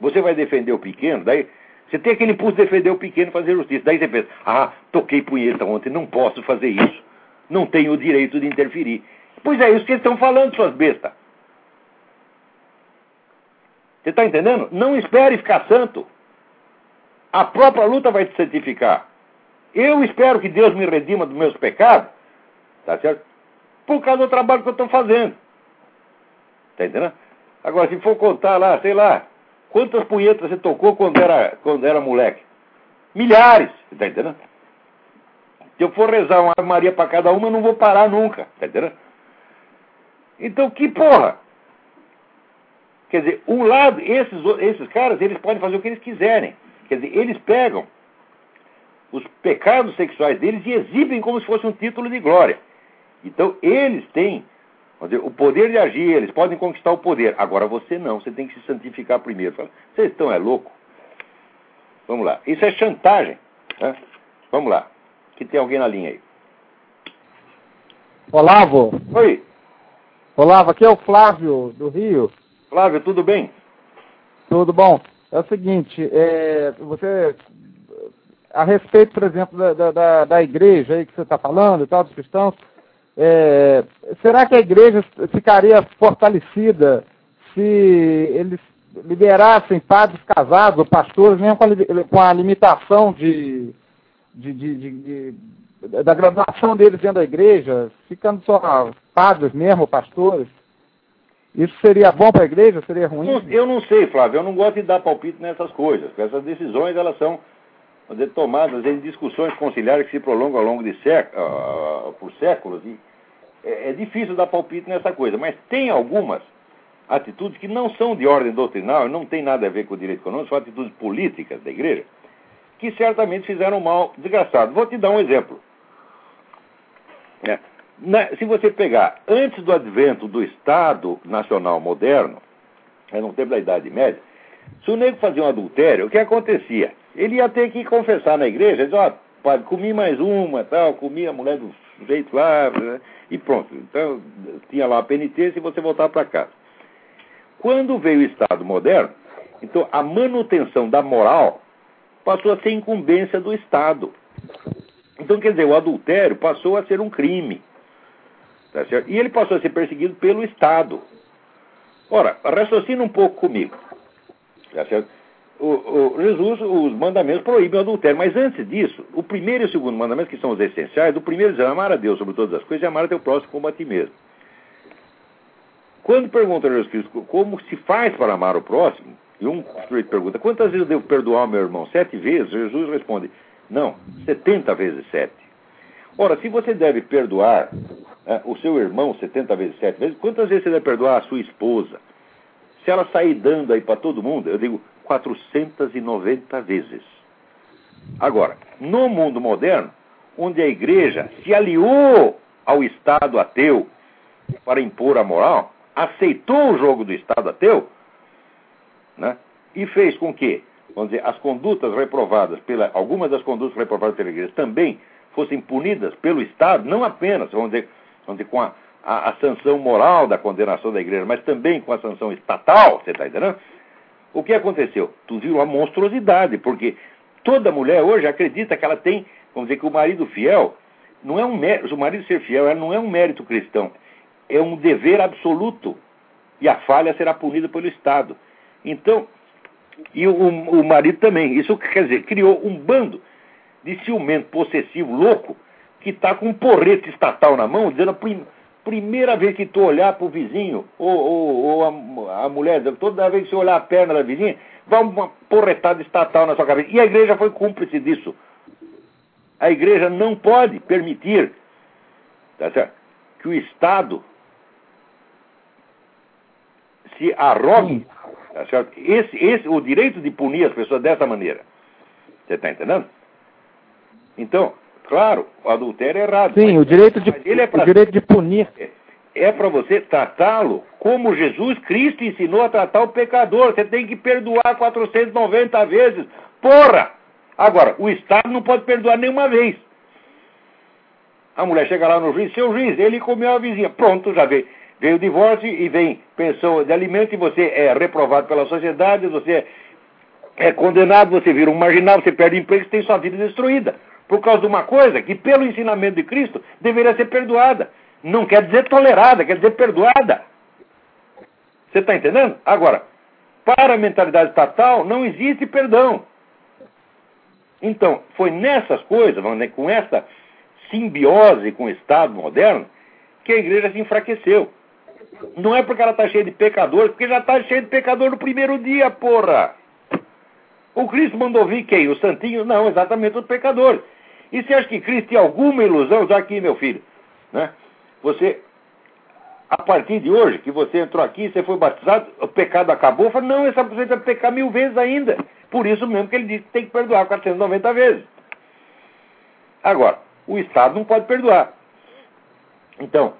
Você vai defender o pequeno, daí você tem aquele impulso de defender o pequeno e fazer justiça. Daí você pensa, ah, toquei punheta ontem, não posso fazer isso. Não tenho o direito de interferir. Pois é isso que eles estão falando, suas bestas. Você está entendendo? Não espere ficar santo. A própria luta vai te santificar. Eu espero que Deus me redima dos meus pecados, tá certo? Por causa do trabalho que eu estou fazendo. Tá entendendo? Agora, se for contar lá, sei lá, quantas punhetas você tocou quando era, quando era moleque? Milhares, tá entendendo? Se eu for rezar uma Maria para cada uma, eu não vou parar nunca, tá entendendo? Então, que porra? Quer dizer, um lado, esses, esses caras, eles podem fazer o que eles quiserem. Quer dizer, eles pegam os pecados sexuais deles e exibem como se fosse um título de glória. Então, eles têm dizer, o poder de agir, eles podem conquistar o poder. Agora, você não, você tem que se santificar primeiro. Fala, Vocês estão é louco? Vamos lá. Isso é chantagem. Né? Vamos lá. Que tem alguém na linha aí. Olavo. Oi. Olavo, aqui é o Flávio, do Rio. Flávio, tudo bem? Tudo bom. É o seguinte, é, você, a respeito, por exemplo, da, da, da igreja aí que você está falando e tal, dos cristãos, é, será que a igreja ficaria fortalecida se eles liberassem padres casados ou pastores, mesmo com a, com a limitação de, de, de, de, da graduação deles dentro da igreja, ficando só padres mesmo, pastores? Isso seria bom para a igreja? Seria ruim? Eu não sei, Flávio. Eu não gosto de dar palpite nessas coisas. Essas decisões elas são tomadas em discussões conciliares que se prolongam ao longo de séculos, uh, por séculos. E é, é difícil dar palpite nessa coisa. Mas tem algumas atitudes que não são de ordem doutrinal, não tem nada a ver com o direito econômico, são atitudes políticas da igreja, que certamente fizeram mal desgraçado. Vou te dar um exemplo. É. Na, se você pegar antes do advento do Estado Nacional Moderno, é no tempo da Idade Média, se o nego fazia um adultério, o que acontecia? Ele ia ter que confessar na igreja, dizer, ó, oh, padre, comi mais uma, tal, comi a mulher do sujeito lá, né? e pronto. Então, tinha lá a penitência e você voltava para casa. Quando veio o Estado moderno, então a manutenção da moral passou a ser incumbência do Estado. Então, quer dizer, o adultério passou a ser um crime. Tá certo? E ele passou a ser perseguido pelo Estado. Ora, raciocina um pouco comigo. Tá certo? O, o, Jesus, os mandamentos proíbem o adultério, mas antes disso, o primeiro e o segundo mandamento, que são os essenciais, o primeiro diz amar a Deus sobre todas as coisas e amar a teu próximo como a ti mesmo. Quando pergunta a Jesus Cristo como se faz para amar o próximo, e um sujeito pergunta, quantas vezes eu devo perdoar o meu irmão? Sete vezes? Jesus responde, não, setenta vezes sete. Ora, se você deve perdoar é, o seu irmão 70 vezes 7 vezes, quantas vezes você deve perdoar a sua esposa? Se ela sair dando aí para todo mundo, eu digo 490 vezes. Agora, no mundo moderno, onde a igreja se aliou ao Estado ateu para impor a moral, aceitou o jogo do Estado ateu, né, e fez com que, vamos dizer, as condutas reprovadas pela, algumas das condutas reprovadas pela igreja também fossem punidas pelo Estado, não apenas, vamos dizer, vamos dizer com a, a, a sanção moral da condenação da igreja, mas também com a sanção estatal, você está entendendo? O que aconteceu? Tudo virou uma monstruosidade, porque toda mulher hoje acredita que ela tem, vamos dizer, que o marido fiel não é um mérito, o marido ser fiel não é um mérito cristão, é um dever absoluto. E a falha será punida pelo Estado. Então, e o, o marido também. Isso quer dizer, criou um bando de ciumento possessivo louco que está com um porrete estatal na mão, dizendo primeira vez que tu olhar para o vizinho, ou, ou, ou a, a, mulher, toda vez que você olhar a perna da vizinha, vai uma porretada estatal na sua cabeça. E a igreja foi cúmplice disso. A igreja não pode permitir tá certo? que o Estado se arrogue tá certo? Esse, esse, o direito de punir as pessoas dessa maneira. Você está entendendo? Então, claro, o adultério é errado. Sim, mas, o direito de, é pra, o direito de punir. É, é para você tratá-lo como Jesus Cristo ensinou a tratar o pecador. Você tem que perdoar 490 vezes. Porra! Agora, o Estado não pode perdoar nenhuma vez. A mulher chega lá no juiz, seu juiz, ele comeu a vizinha. Pronto, já veio. Veio o divórcio e vem pensão de alimento e você é reprovado pela sociedade, você é condenado, você vira um marginal, você perde emprego, você tem sua vida destruída. Por causa de uma coisa que, pelo ensinamento de Cristo, deveria ser perdoada. Não quer dizer tolerada, quer dizer perdoada. Você está entendendo? Agora, para a mentalidade estatal, não existe perdão. Então, foi nessas coisas, com essa simbiose com o Estado moderno, que a igreja se enfraqueceu. Não é porque ela está cheia de pecadores, porque já está cheia de pecador no primeiro dia, porra. O Cristo mandou vir quem? Os santinhos? Não, exatamente os pecadores. E você acha que Cristo tinha alguma ilusão? Já aqui, meu filho, né? Você, a partir de hoje, que você entrou aqui, você foi batizado, o pecado acabou? Fala, não, essa pessoa vai pecar mil vezes ainda. Por isso mesmo que ele disse que tem que perdoar 490 vezes. Agora, o Estado não pode perdoar. Então,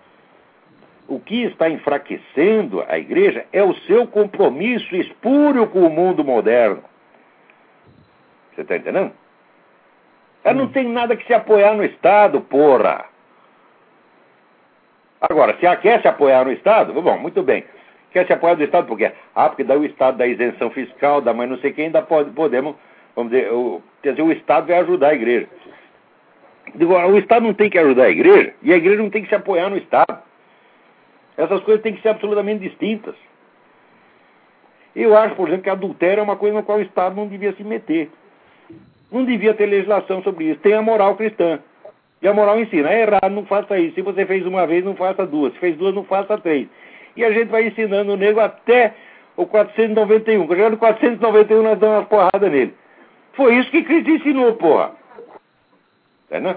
o que está enfraquecendo a igreja é o seu compromisso espúrio com o mundo moderno. Você está entendendo? Ela não tem nada que se apoiar no Estado, porra. Agora, se ela quer se apoiar no Estado, bom, muito bem. Quer se apoiar no Estado por quê? Ah, porque daí o Estado dá isenção fiscal, dá mais não sei quem, ainda pode, podemos, vamos dizer, o, quer dizer, o Estado vai ajudar a igreja. Digo, o Estado não tem que ajudar a igreja e a igreja não tem que se apoiar no Estado. Essas coisas têm que ser absolutamente distintas. Eu acho, por exemplo, que adultério é uma coisa na qual o Estado não devia se meter. Não devia ter legislação sobre isso. Tem a moral cristã. E a moral ensina, é errado, não faça isso. Se você fez uma vez, não faça duas. Se fez duas, não faça três. E a gente vai ensinando o nego até o 491. Quando chegar no 491, nós damos umas porradas nele. Foi isso que Cristo ensinou, porra. Entendeu?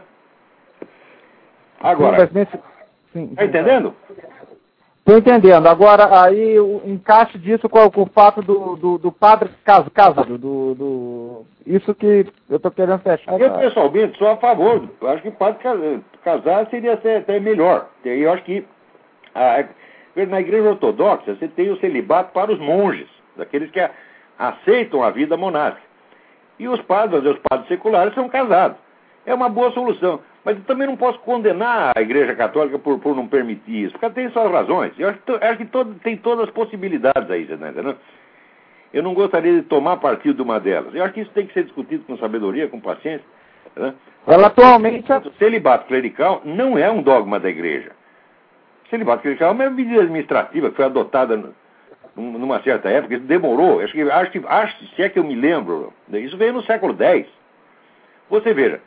Agora, está entendendo? Estou entendendo. Agora, aí o encaixe disso com, com o fato do, do, do padre casado, do, do, isso que eu estou querendo fechar. Eu, pessoalmente, sou a favor. Eu acho que o padre casar seria até melhor. Eu acho que a, na igreja ortodoxa você tem o celibato para os monges, daqueles que aceitam a vida monástica. E os padres, os padres seculares, são casados. É uma boa solução. Mas eu também não posso condenar a Igreja Católica por, por não permitir isso, porque ela tem suas razões. Eu acho, eu acho que todo, tem todas as possibilidades aí, você entendendo? Eu não gostaria de tomar partido de uma delas. Eu acho que isso tem que ser discutido com sabedoria, com paciência. Né? Ela atualmente. O celibato clerical não é um dogma da Igreja. O celibato clerical é uma medida administrativa que foi adotada numa certa época, isso demorou. Acho que, acho que, acho, se é que eu me lembro, isso veio no século X. Você veja,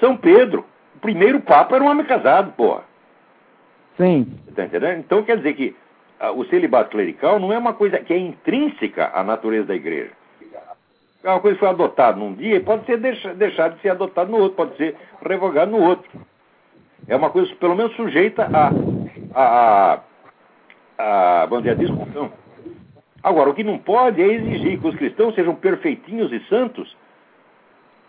são Pedro, o primeiro Papa era um homem casado, porra. Sim. Tá entendendo? Então quer dizer que ah, o celibato clerical não é uma coisa que é intrínseca à natureza da igreja. É uma coisa que foi adotada num dia e pode ser deixado de ser adotado no outro, pode ser revogado no outro. É uma coisa, pelo menos, sujeita a, a, a, a vamos dizer, a discussão. Agora, o que não pode é exigir que os cristãos sejam perfeitinhos e santos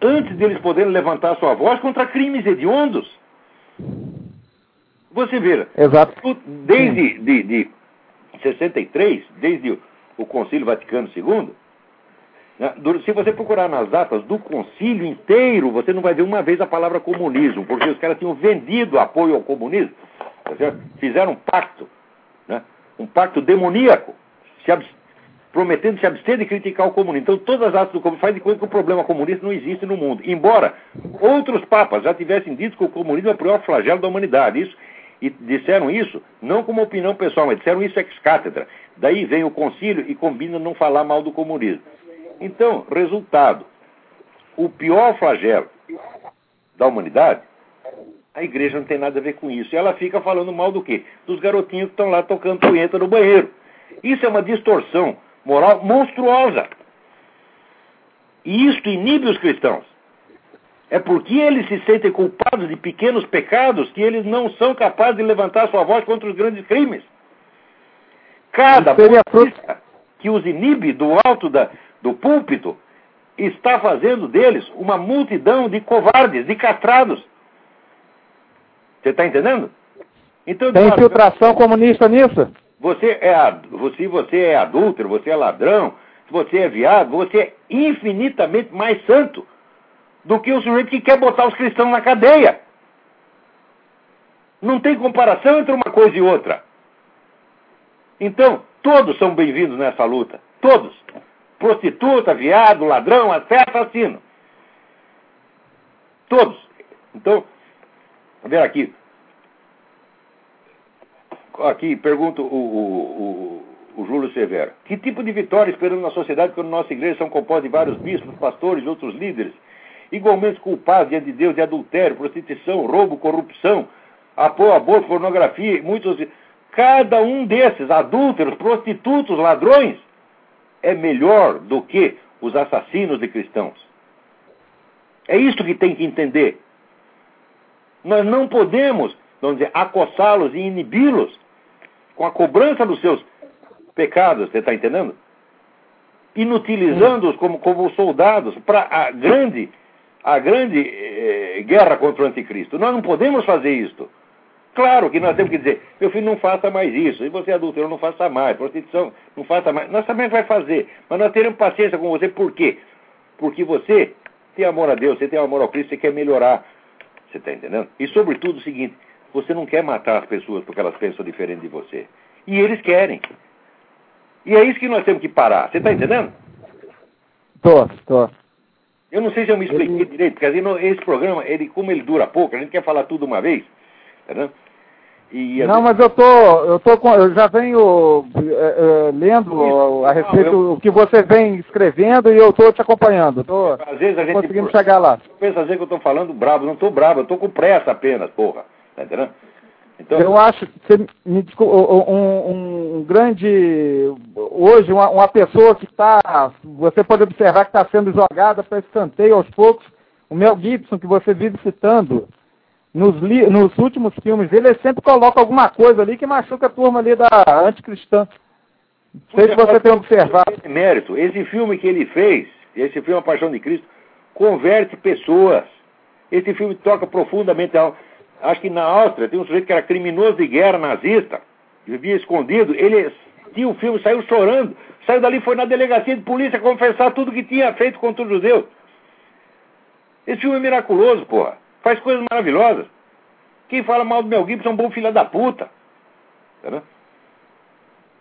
antes deles poderem levantar sua voz contra crimes hediondos. Você vê, Exato. desde de, de 63, desde o Concílio Vaticano II, né, se você procurar nas datas do concílio inteiro, você não vai ver uma vez a palavra comunismo, porque os caras tinham vendido apoio ao comunismo, tá fizeram um pacto, né, um pacto demoníaco, se prometendo se abster de criticar o comunismo. Então, todas as atas do comunismo faz de conta que o problema comunista não existe no mundo. Embora outros papas já tivessem dito que o comunismo é o pior flagelo da humanidade. Isso, e disseram isso não como opinião pessoal, mas disseram isso ex cátedra. Daí vem o concílio e combina não falar mal do comunismo. Então, resultado: o pior flagelo da humanidade, a igreja não tem nada a ver com isso. E ela fica falando mal do quê? Dos garotinhos que estão lá tocando punheta no banheiro. Isso é uma distorção moral monstruosa. E isto inibe os cristãos. É porque eles se sentem culpados de pequenos pecados que eles não são capazes de levantar sua voz contra os grandes crimes. Cada polícia que os inibe do alto da, do púlpito está fazendo deles uma multidão de covardes, de castrados. Você está entendendo? Então, Tem infiltração comunista nisso? Você é, se você é adúltero, você é ladrão, se você é viado, você é infinitamente mais santo do que o sujeito que quer botar os cristãos na cadeia. Não tem comparação entre uma coisa e outra. Então, todos são bem-vindos nessa luta. Todos. Prostituta, viado, ladrão, até assassino. Todos. Então, ver aqui. Aqui pergunta o, o, o, o Júlio Severo. Que tipo de vitória esperamos na sociedade quando nossa igreja são compostas de vários bispos, pastores e outros líderes igualmente culpados diante de Deus de adultério, prostituição, roubo, corrupção, apoio, aborto, pornografia, muitos. Cada um desses, adúlteros, prostitutos, ladrões, é melhor do que os assassinos de cristãos. É isso que tem que entender. Nós não podemos, vamos dizer, acossá-los e inibi-los com a cobrança dos seus pecados, você está entendendo? Inutilizando-os como, como soldados para a grande a grande eh, guerra contra o anticristo. Nós não podemos fazer isso. Claro que nós temos que dizer, meu filho, não faça mais isso. E você é não faça mais. Prostituição, não faça mais. Nós também vai fazer. Mas nós teremos paciência com você. Por quê? Porque você tem amor a Deus, você tem amor ao Cristo, você quer melhorar. Você está entendendo? E sobretudo o seguinte, você não quer matar as pessoas porque elas pensam diferente de você. E eles querem. E é isso que nós temos que parar. Você está entendendo? Tô, tô. Eu não sei se eu me expliquei direito, porque esse programa, ele, como ele dura pouco, a gente quer falar tudo uma vez. Tá e, não, mas eu tô, eu tô com, eu já venho é, é, lendo a respeito do eu... que você vem escrevendo e eu tô te acompanhando. Tô, às vezes a gente conseguindo chegar lá. Pensa às vezes que eu tô falando bravo, não tô bravo, eu tô com pressa apenas, porra. Tá entendendo? Então... Eu acho que você me desculpa, um, um, grande. Hoje, uma, uma pessoa que está. Você pode observar que está sendo jogada para escanteio aos poucos. O Mel Gibson, que você vive citando, nos, li, nos últimos filmes dele, ele sempre coloca alguma coisa ali que machuca a turma ali da anticristã. Não sei se você tem observado. Esse mérito, esse filme que ele fez, esse filme A Paixão de Cristo, converte pessoas. Esse filme toca profundamente Acho que na Áustria tem um sujeito que era criminoso de guerra nazista, vivia escondido. Ele tinha o filme, saiu chorando. Saiu dali, foi na delegacia de polícia confessar tudo que tinha feito contra os judeus. Esse filme é miraculoso, porra. Faz coisas maravilhosas. Quem fala mal do Mel Gibson é um bom filho da puta. Entendeu?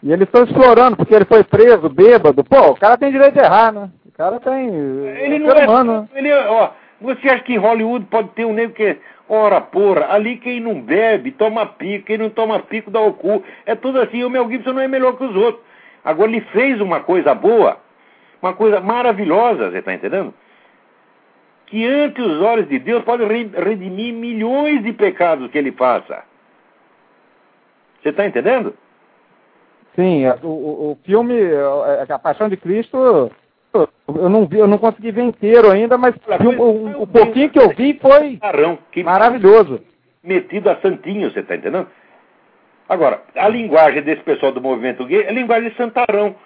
E eles estão explorando, porque ele foi preso, bêbado. Pô, o cara tem direito de errar, né? O cara tem. Ele é não é. Humano. Ele, ó, você acha que em Hollywood pode ter um negro que. Ora, porra, ali quem não bebe, toma pico, quem não toma pico dá o cu. É tudo assim, o Mel Gibson não é melhor que os outros. Agora ele fez uma coisa boa, uma coisa maravilhosa, você está entendendo? Que ante os olhos de Deus pode redimir milhões de pecados que ele faça. Você está entendendo? Sim, é, o, o filme, é, A Paixão de Cristo, eu não vi, eu não consegui ver inteiro ainda, mas o, o, o pouquinho que eu vi foi maravilhoso. Metido a santinho, você está entendendo? Agora, a linguagem desse pessoal do movimento gay é a linguagem de santarão.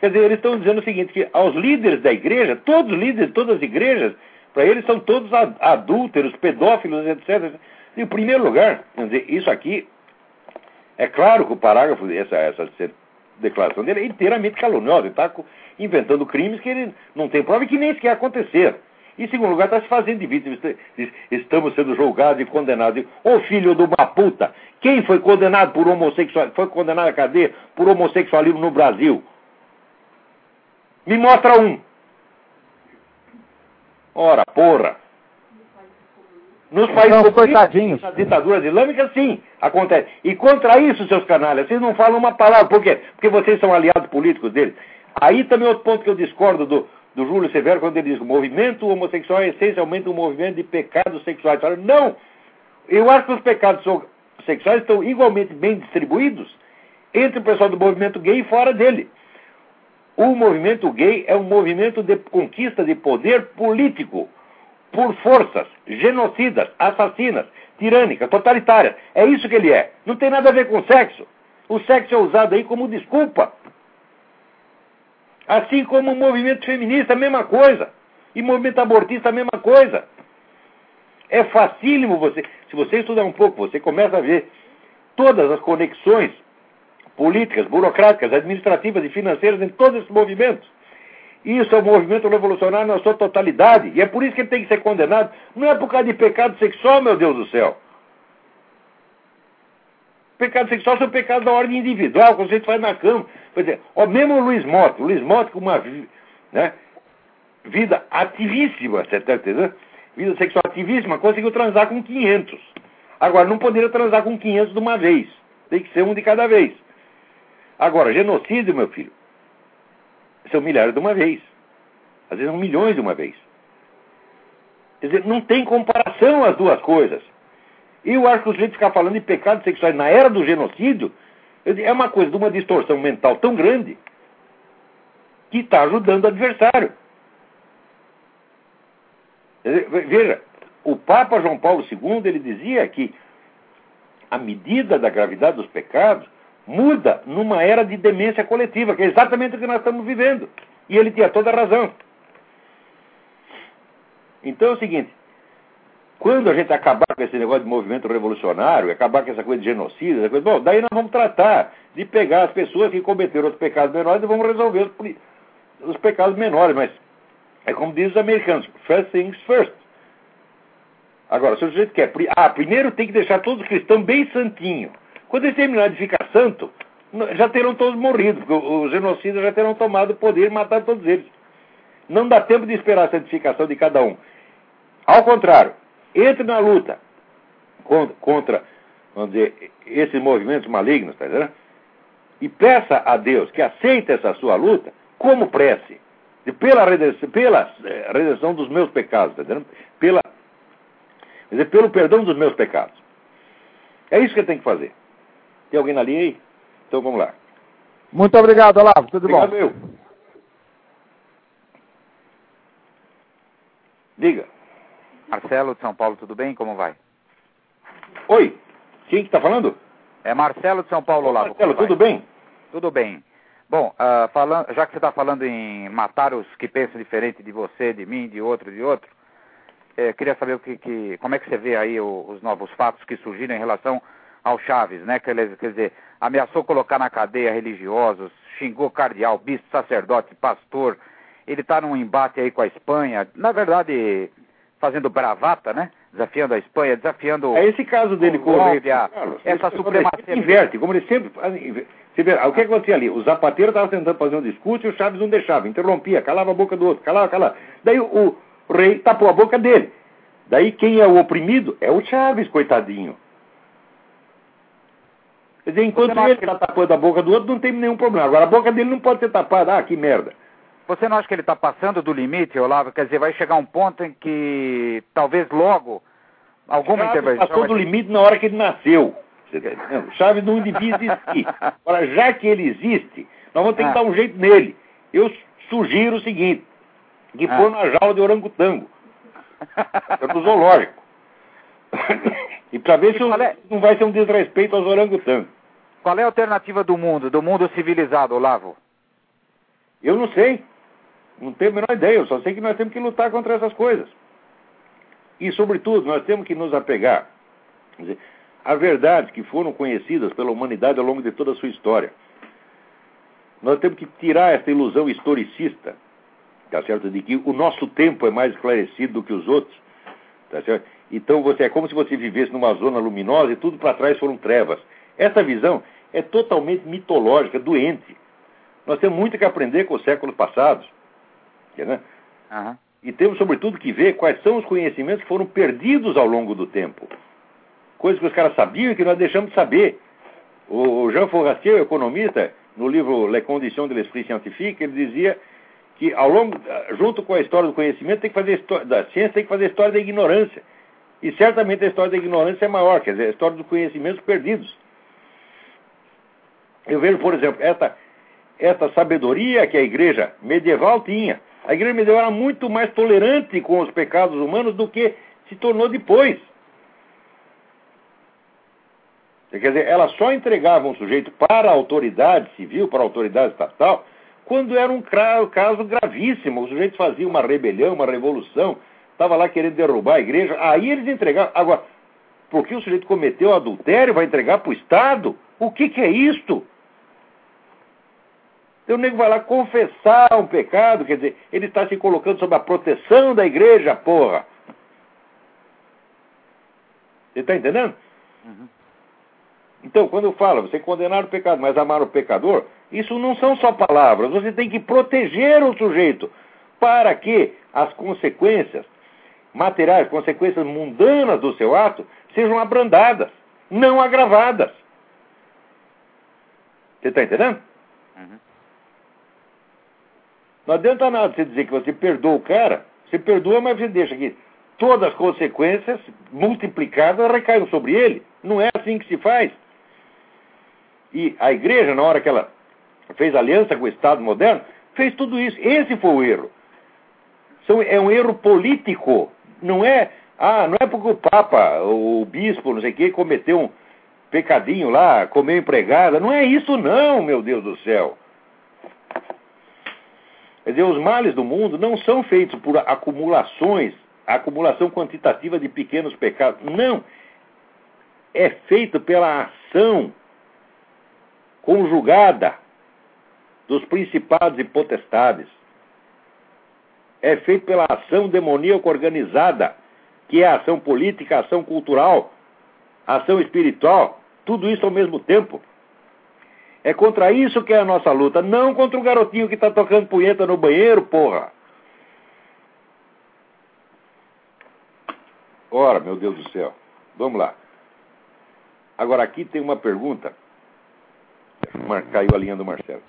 Quer dizer, eles estão dizendo o seguinte, que aos líderes da igreja, todos os líderes de todas as igrejas, para eles são todos adúlteros, pedófilos, etc. Em primeiro lugar, quer dizer, isso aqui, é claro que o parágrafo, essa, essa declaração dele é inteiramente caluniosa, ele está inventando crimes que ele não tem prova e que nem sequer aconteceram. Em segundo lugar, está se fazendo de vítima. Estamos sendo julgados e condenados. Ô filho de uma puta! Quem foi condenado por homossexualismo? Foi condenado à cadeia por homossexualismo no Brasil? Me mostra um. Ora, porra. Nos países Não, coitadinhos. na ditadura islâmica, sim, acontece. E contra isso, seus canalhas, vocês não falam uma palavra. Por quê? Porque vocês são aliados políticos deles. Aí também outro ponto que eu discordo do, do Júlio Severo, quando ele diz que o movimento homossexual é essencialmente um movimento de pecados sexuais. Não! Eu acho que os pecados sexuais estão igualmente bem distribuídos entre o pessoal do movimento gay e fora dele. O movimento gay é um movimento de conquista de poder político por forças genocidas, assassinas, tirânicas, totalitárias. É isso que ele é. Não tem nada a ver com sexo. O sexo é usado aí como desculpa. Assim como o movimento feminista, a mesma coisa. E o movimento abortista, a mesma coisa. É facílimo você. Se você estudar um pouco, você começa a ver todas as conexões políticas, burocráticas, administrativas e financeiras em todos esses movimentos. Isso é um movimento revolucionário na sua totalidade. E é por isso que ele tem que ser condenado. Não é por causa de pecado sexual, meu Deus do céu. Pecado sexual são pecados da ordem individual, que você faz na cama. Por exemplo, ó, mesmo o Luiz Motta, o Luiz Motta com uma né, vida ativíssima, está entendendo? Vida sexual ativíssima, conseguiu transar com 500. Agora, não poderia transar com 500 de uma vez. Tem que ser um de cada vez. Agora, genocídio, meu filho, são milhares de uma vez. Às vezes são milhões de uma vez. Quer dizer, não tem comparação as duas coisas. E eu acho que o sujeito ficar falando de pecados sexuais na era do genocídio é uma coisa de uma distorção mental tão grande que está ajudando o adversário. Veja, o Papa João Paulo II ele dizia que a medida da gravidade dos pecados muda numa era de demência coletiva, que é exatamente o que nós estamos vivendo. E ele tinha toda a razão. Então é o seguinte: quando a gente acabar com esse negócio de movimento revolucionário, acabar com essa coisa de genocídio, essa coisa, bom, daí nós vamos tratar de pegar as pessoas que cometeram os pecados menores e vamos resolver os, os pecados menores. Mas é como dizem os americanos: first things first. Agora, se o sujeito quer. Ah, primeiro tem que deixar todos os cristãos bem santinhos. Quando eles terminarem de ficar santo, já terão todos morrido, porque os genocidas já terão tomado o poder e matado todos eles. Não dá tempo de esperar a santificação de cada um. Ao contrário, entre na luta contra, vamos dizer, esses movimentos malignos, tá entendendo? E peça a Deus que aceite essa sua luta como prece, pela redenção, pela eh, redenção dos meus pecados, tá entendendo? Pela, dizer, pelo perdão dos meus pecados. É isso que tem que fazer. Tem alguém na linha aí? Então vamos lá. Muito obrigado, Olavo. Tudo obrigado, bom? Eu. Diga. Marcelo de São Paulo, tudo bem? Como vai? Oi. Quem que está falando? É Marcelo de São Paulo, Olavo. Marcelo, tudo bem? Tudo bem. Bom, uh, falando, já que você está falando em matar os que pensam diferente de você, de mim, de outro, de outro, eh, queria saber o que, que, como é que você vê aí o, os novos fatos que surgiram em relação ao Chaves, né? Quer, dizer, ameaçou colocar na cadeia religiosos, xingou cardeal, bispo, sacerdote, pastor. Ele está num embate aí com a Espanha, na verdade, fazendo bravata, né? Desafiando a Espanha, desafiando. É esse caso dele com o essa supremacia. Inverte, como ele sempre faz. Você vê, o que é que acontecia ali? O Zapateiro estava tentando fazer um discurso e o Chaves não deixava, interrompia, calava a boca do outro, calava, calava. Daí o, o rei tapou a boca dele. Daí quem é o oprimido é o Chaves, coitadinho. Quer dizer, enquanto ele está tapando a boca do outro, não tem nenhum problema. Agora, a boca dele não pode ser tapada. Ah, que merda. Você não acha que ele está passando do limite, Olavo? Quer dizer, vai chegar um ponto em que talvez logo alguma Chaves intervenção. passou do limite na hora que ele nasceu. Tá entendendo? Chaves não devia existir. Agora, já que ele existe, nós vamos ter que ah. dar um jeito nele. Eu sugiro o seguinte: que ah. pôr na jaula de orangotango. É no zoológico. e para ver se é... não vai ser um desrespeito aos orangotangos. Qual é a alternativa do mundo, do mundo civilizado, Olavo? Eu não sei. Não tenho a menor ideia. Eu só sei que nós temos que lutar contra essas coisas. E, sobretudo, nós temos que nos apegar dizer, a verdades que foram conhecidas pela humanidade ao longo de toda a sua história. Nós temos que tirar essa ilusão historicista, tá certo? De que o nosso tempo é mais esclarecido do que os outros, tá certo? Então você é como se você vivesse numa zona luminosa e tudo para trás foram trevas. Essa visão é totalmente mitológica, doente. Nós temos muito que aprender com os séculos passados. Né? Uhum. E temos, sobretudo, que ver quais são os conhecimentos que foram perdidos ao longo do tempo. Coisas que os caras sabiam e que nós deixamos de saber. O Jean Forestier, economista, no livro Les Conditions de l'Esprit Scientifique, ele dizia que ao longo, junto com a história do conhecimento, tem que fazer da ciência tem que fazer a história da ignorância. E certamente a história da ignorância é maior, quer dizer, a história dos conhecimentos perdidos. Eu vejo, por exemplo, essa, essa sabedoria que a igreja medieval tinha. A igreja medieval era muito mais tolerante com os pecados humanos do que se tornou depois. Quer dizer, ela só entregava um sujeito para a autoridade civil, para a autoridade estatal, quando era um caso gravíssimo. O sujeito fazia uma rebelião, uma revolução, estava lá querendo derrubar a igreja, aí eles entregavam. Agora, porque o sujeito cometeu adultério, vai entregar para o Estado? O que, que é isto? Então o nego vai lá confessar um pecado, quer dizer, ele está se colocando sob a proteção da igreja, porra. Você está entendendo? Uhum. Então, quando eu falo, você condenar o pecado, mas amar o pecador, isso não são só palavras. Você tem que proteger o sujeito para que as consequências materiais, consequências mundanas do seu ato, sejam abrandadas, não agravadas. Você está entendendo? Uhum. Não adianta nada você dizer que você perdoa o cara, você perdoa, mas você deixa que todas as consequências multiplicadas recaiam sobre ele. Não é assim que se faz. E a igreja, na hora que ela fez aliança com o Estado moderno, fez tudo isso. Esse foi o erro. é um erro político. Não é, ah, não é porque o Papa, o bispo, não sei o quê, cometeu um pecadinho lá, comeu empregada. Não é isso, não, meu Deus do céu. Quer dizer, os males do mundo não são feitos por acumulações, acumulação quantitativa de pequenos pecados. Não. É feito pela ação conjugada dos principados e potestades. É feito pela ação demoníaca organizada, que é ação política, ação cultural, ação espiritual, tudo isso ao mesmo tempo. É contra isso que é a nossa luta, não contra o garotinho que está tocando punheta no banheiro, porra. Ora, meu Deus do céu. Vamos lá. Agora aqui tem uma pergunta. Caiu a linha do Marcelo.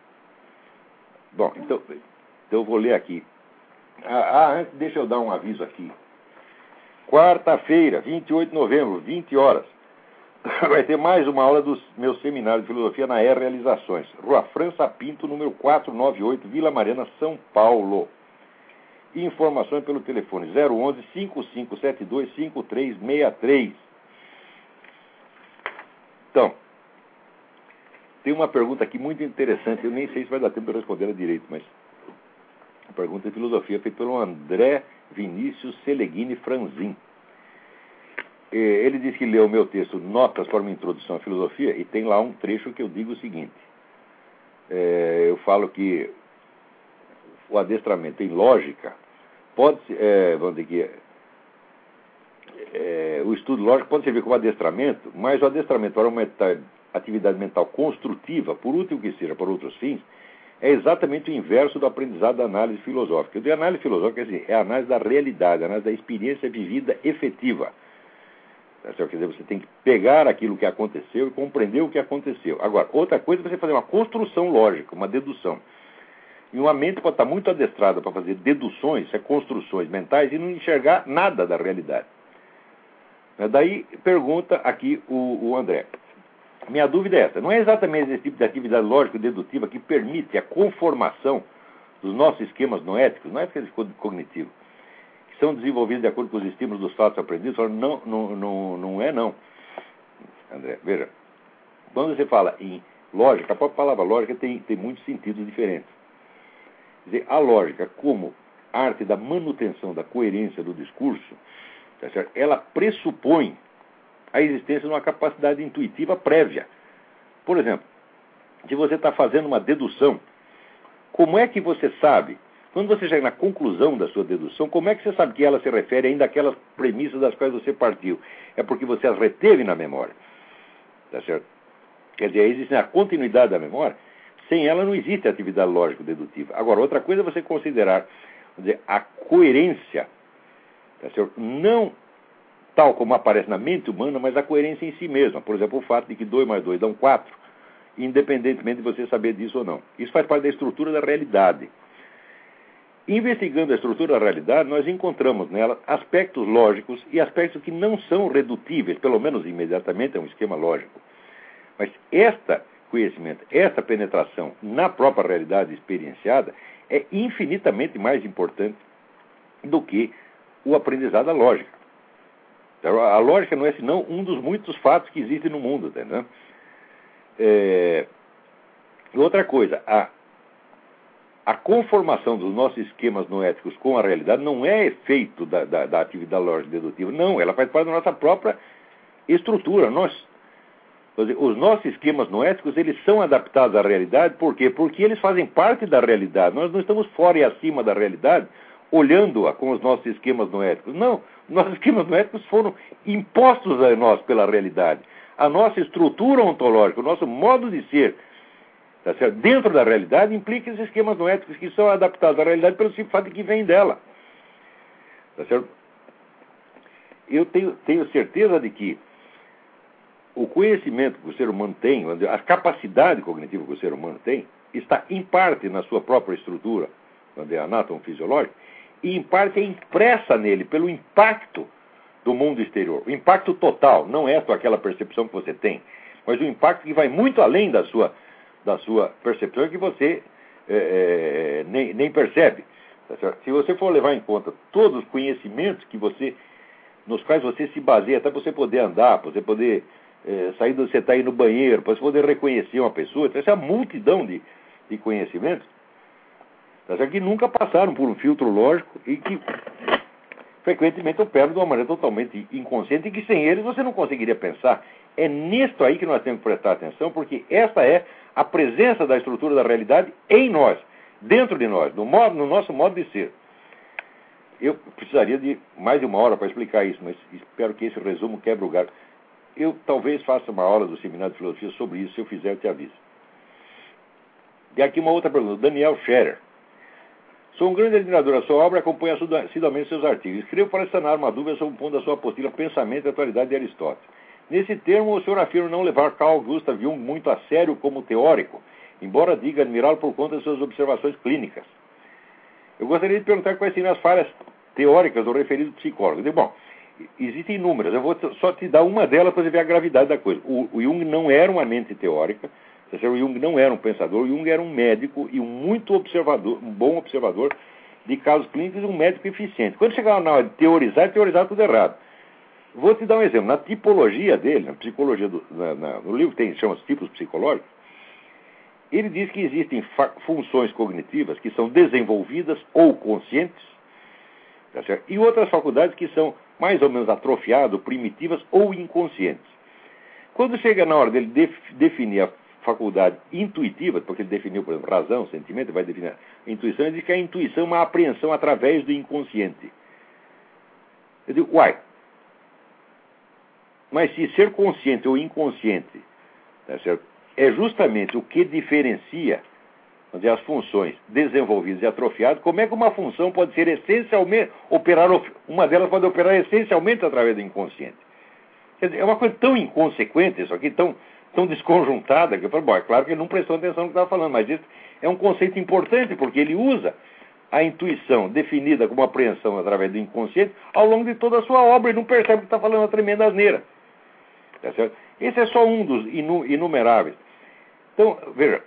Bom, então, então eu vou ler aqui. Ah, ah, antes deixa eu dar um aviso aqui. Quarta-feira, 28 de novembro, 20 horas. vai ter mais uma aula do meu seminário de filosofia na R Realizações. Rua França Pinto, número 498, Vila Mariana, São Paulo. Informações pelo telefone 011 5572 5363. Então, tem uma pergunta aqui muito interessante. Eu nem sei se vai dar tempo de responder ela direito, mas pergunta de filosofia feita pelo André Vinícius Seleguini Franzin. Ele diz que leu o meu texto Notas para uma Introdução à Filosofia e tem lá um trecho que eu digo o seguinte. É, eu falo que o adestramento em lógica pode, é, vamos dizer que é, o estudo lógico pode servir como adestramento, mas o adestramento para uma atividade mental construtiva, por útil que seja para outros fins, é exatamente o inverso do aprendizado da análise filosófica. A análise filosófica é a análise da realidade, a análise da experiência vivida efetiva. Tá Quer dizer, você tem que pegar aquilo que aconteceu e compreender o que aconteceu. Agora, outra coisa é você fazer uma construção lógica, uma dedução. E uma mente pode estar muito adestrada para fazer deduções, é construções mentais, e não enxergar nada da realidade. Né, daí pergunta aqui o, o André. Minha dúvida é essa: não é exatamente esse tipo de atividade lógico-dedutiva que permite a conformação dos nossos esquemas noéticos, não é esquema cognitivo, que são desenvolvidos de acordo com os estímulos dos fatos aprendidos, não, não, não, não é não. André, veja, quando você fala em lógica, a própria palavra lógica tem, tem muitos sentidos diferentes. Quer dizer, a lógica como arte da manutenção da coerência do discurso, tá ela pressupõe a existência de uma capacidade intuitiva prévia. Por exemplo, se você está fazendo uma dedução, como é que você sabe, quando você chega na conclusão da sua dedução, como é que você sabe que ela se refere ainda àquelas premissas das quais você partiu? É porque você as reteve na memória. Tá certo? Quer dizer, existe a continuidade da memória. Sem ela não existe atividade lógico-dedutiva. Agora, outra coisa é você considerar dizer, a coerência, tá certo? não tal como aparece na mente humana, mas a coerência em si mesma. Por exemplo, o fato de que 2 mais 2 dão 4, independentemente de você saber disso ou não. Isso faz parte da estrutura da realidade. Investigando a estrutura da realidade, nós encontramos nela aspectos lógicos e aspectos que não são redutíveis, pelo menos imediatamente, é um esquema lógico. Mas este conhecimento, esta penetração na própria realidade experienciada é infinitamente mais importante do que o aprendizado da lógica. A lógica não é senão um dos muitos fatos que existem no mundo. Entendeu? É... Outra coisa, a, a conformação dos nossos esquemas noéticos com a realidade não é efeito da, da, da atividade lógica dedutiva, não, ela faz parte da nossa própria estrutura. Nós, os nossos esquemas noéticos eles são adaptados à realidade, por quê? Porque eles fazem parte da realidade. Nós não estamos fora e acima da realidade, olhando-a com os nossos esquemas noéticos. Não, nossos esquemas noéticos foram impostos a nós pela realidade. A nossa estrutura ontológica, o nosso modo de ser tá dentro da realidade implica esses esquemas noéticos que são adaptados à realidade pelo simples fato de que vem dela. Tá? Eu tenho, tenho certeza de que o conhecimento que o ser humano tem, a capacidade cognitiva que o ser humano tem, está em parte na sua própria estrutura, quando é e em parte é impressa nele pelo impacto do mundo exterior. O impacto total, não é só aquela percepção que você tem, mas o impacto que vai muito além da sua, da sua percepção que você é, é, nem, nem, percebe. Tá Se você for levar em conta todos os conhecimentos que você, nos quais você se baseia, até você poder andar, você poder é, sair do você está aí no banheiro, para você poder reconhecer uma pessoa, então, essa é multidão de, de conhecimentos Tá que nunca passaram por um filtro lógico e que frequentemente operam de uma maneira totalmente inconsciente e que sem eles você não conseguiria pensar. É nisto aí que nós temos que prestar atenção, porque essa é a presença da estrutura da realidade em nós, dentro de nós, no, modo, no nosso modo de ser. Eu precisaria de mais de uma hora para explicar isso, mas espero que esse resumo quebre o gato. Eu talvez faça uma aula do Seminário de Filosofia sobre isso, se eu fizer, eu te aviso. E aqui uma outra pergunta, Daniel Scherer. Sou um grande admirador da sua obra e acompanho assiduamente seus artigos. Escrevo para sanar uma dúvida sobre o ponto da sua apostila Pensamento e Atualidade de Aristóteles. Nesse termo, o senhor afirma não levar Carl Gustav Jung muito a sério como teórico, embora diga admirá-lo por conta de suas observações clínicas. Eu gostaria de perguntar quais seriam as falhas teóricas do referido psicólogo. Digo, bom, existem inúmeras, eu vou só te dar uma delas para você ver a gravidade da coisa. O, o Jung não era uma mente teórica, o Jung não era um pensador, o Jung era um médico e um muito observador, um bom observador de casos clínicos e um médico eficiente. Quando chegava na hora de teorizar, teorizava tudo errado. Vou te dar um exemplo. Na tipologia dele, na psicologia do, na, na, no livro tem chama tipos psicológicos, ele diz que existem funções cognitivas que são desenvolvidas ou conscientes, tá e outras faculdades que são mais ou menos atrofiadas, primitivas ou inconscientes. Quando chega na hora dele def, definir a faculdade intuitiva, porque ele definiu, por exemplo, razão, sentimento, vai definir intuição, ele diz que a intuição é uma apreensão através do inconsciente. Eu digo, uai, mas se ser consciente ou inconsciente tá é justamente o que diferencia dizer, as funções desenvolvidas e atrofiadas, como é que uma função pode ser essencialmente, operar, uma delas pode operar essencialmente através do inconsciente? Dizer, é uma coisa tão inconsequente isso aqui, tão, tão desconjuntada, que eu falo, bom, é claro que ele não prestou atenção no que estava falando, mas isso é um conceito importante, porque ele usa a intuição definida como apreensão através do inconsciente ao longo de toda a sua obra e não percebe que está falando uma tremenda asneira. Tá certo? Esse é só um dos inumeráveis. Então, veja,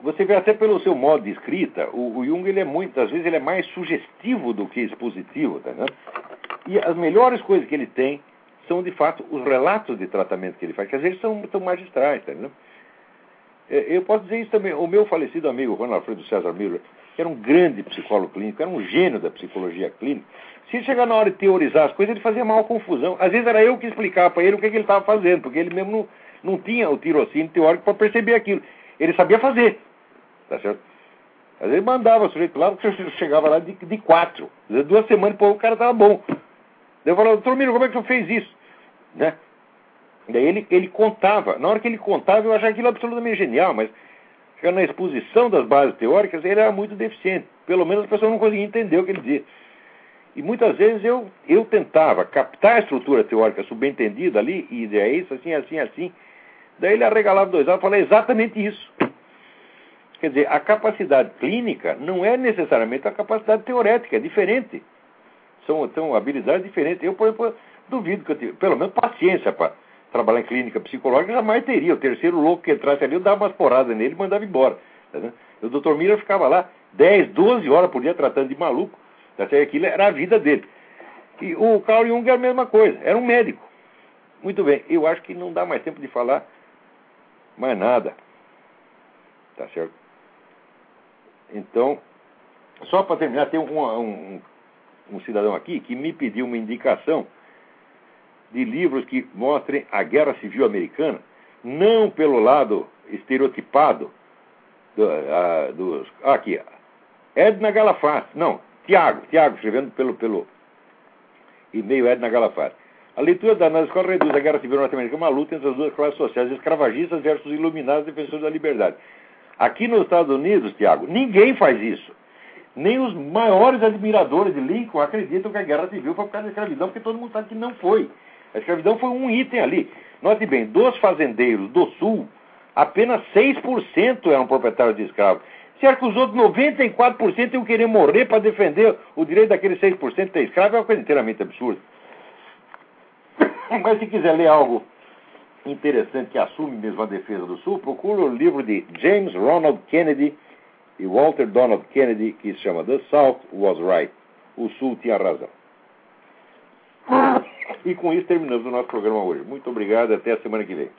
você vê até pelo seu modo de escrita, o, o Jung ele é muitas vezes ele é mais sugestivo do que expositivo, tá vendo? E as melhores coisas que ele tem são, de fato, os relatos de tratamento que ele faz, que às vezes são, são magistrais, tá É, eu posso dizer isso também. O meu falecido amigo, Juan Alfredo César Miller, que era um grande psicólogo clínico, era um gênio da psicologia clínica, se chegar na hora de teorizar as coisas, ele fazia mal confusão. Às vezes era eu que explicava para ele o que, que ele estava fazendo, porque ele mesmo não, não tinha o tirocínio teórico para perceber aquilo. Ele sabia fazer. Tá certo? Às vezes mandava o sujeito lá, porque chegava lá de, de quatro. Às vezes duas semanas, pô, o cara estava bom. Eu falava, doutor Miro, como é que você fez isso? Né? Daí ele, ele contava. Na hora que ele contava, eu achava aquilo absolutamente genial, mas na exposição das bases teóricas, ele era muito deficiente. Pelo menos as pessoas não conseguiam entender o que ele dizia. E muitas vezes eu, eu tentava captar a estrutura teórica subentendida ali, e é isso, assim, assim, assim. Daí ele arregalava dois olhos e falava exatamente isso. Quer dizer, a capacidade clínica não é necessariamente a capacidade teorética, é diferente. São, são habilidades diferentes. Eu, por exemplo, duvido que eu tive, pelo menos paciência para trabalhar em clínica psicológica, jamais teria. O terceiro louco que entrasse ali, eu dava umas porradas nele e mandava embora. Tá o doutor Miller ficava lá 10, 12 horas por dia tratando de maluco. Tá Aquilo era a vida dele. E o Carl Jung era a mesma coisa, era um médico. Muito bem, eu acho que não dá mais tempo de falar mais nada. Tá certo? Então, só para terminar, tem um, um, um cidadão aqui que me pediu uma indicação de livros que mostrem a Guerra Civil Americana, não pelo lado estereotipado do, a, dos. Ah, aqui, Edna Galafaz, não, Tiago, Tiago, escrevendo pelo, pelo e-mail Edna Galafaz. A leitura da análise escola reduz a Guerra Civil Norte-Americana uma luta entre as duas classes sociais, escravagistas versus iluminados defensores da liberdade. Aqui nos Estados Unidos, Tiago, ninguém faz isso. Nem os maiores admiradores de Lincoln acreditam que a guerra civil foi por causa da escravidão, porque todo mundo sabe que não foi. A escravidão foi um item ali. Note bem, dos fazendeiros do Sul, apenas 6% eram proprietários de escravos. Será que os outros 94% iam querer morrer para defender o direito daqueles 6% de ter escravo? É uma coisa inteiramente absurda. Mas se quiser ler algo interessante que assume mesmo a defesa do Sul, procure o livro de James Ronald Kennedy e Walter Donald Kennedy, que se chama The South Was Right. O Sul tinha razão. E com isso terminamos o nosso programa hoje. Muito obrigado, até a semana que vem.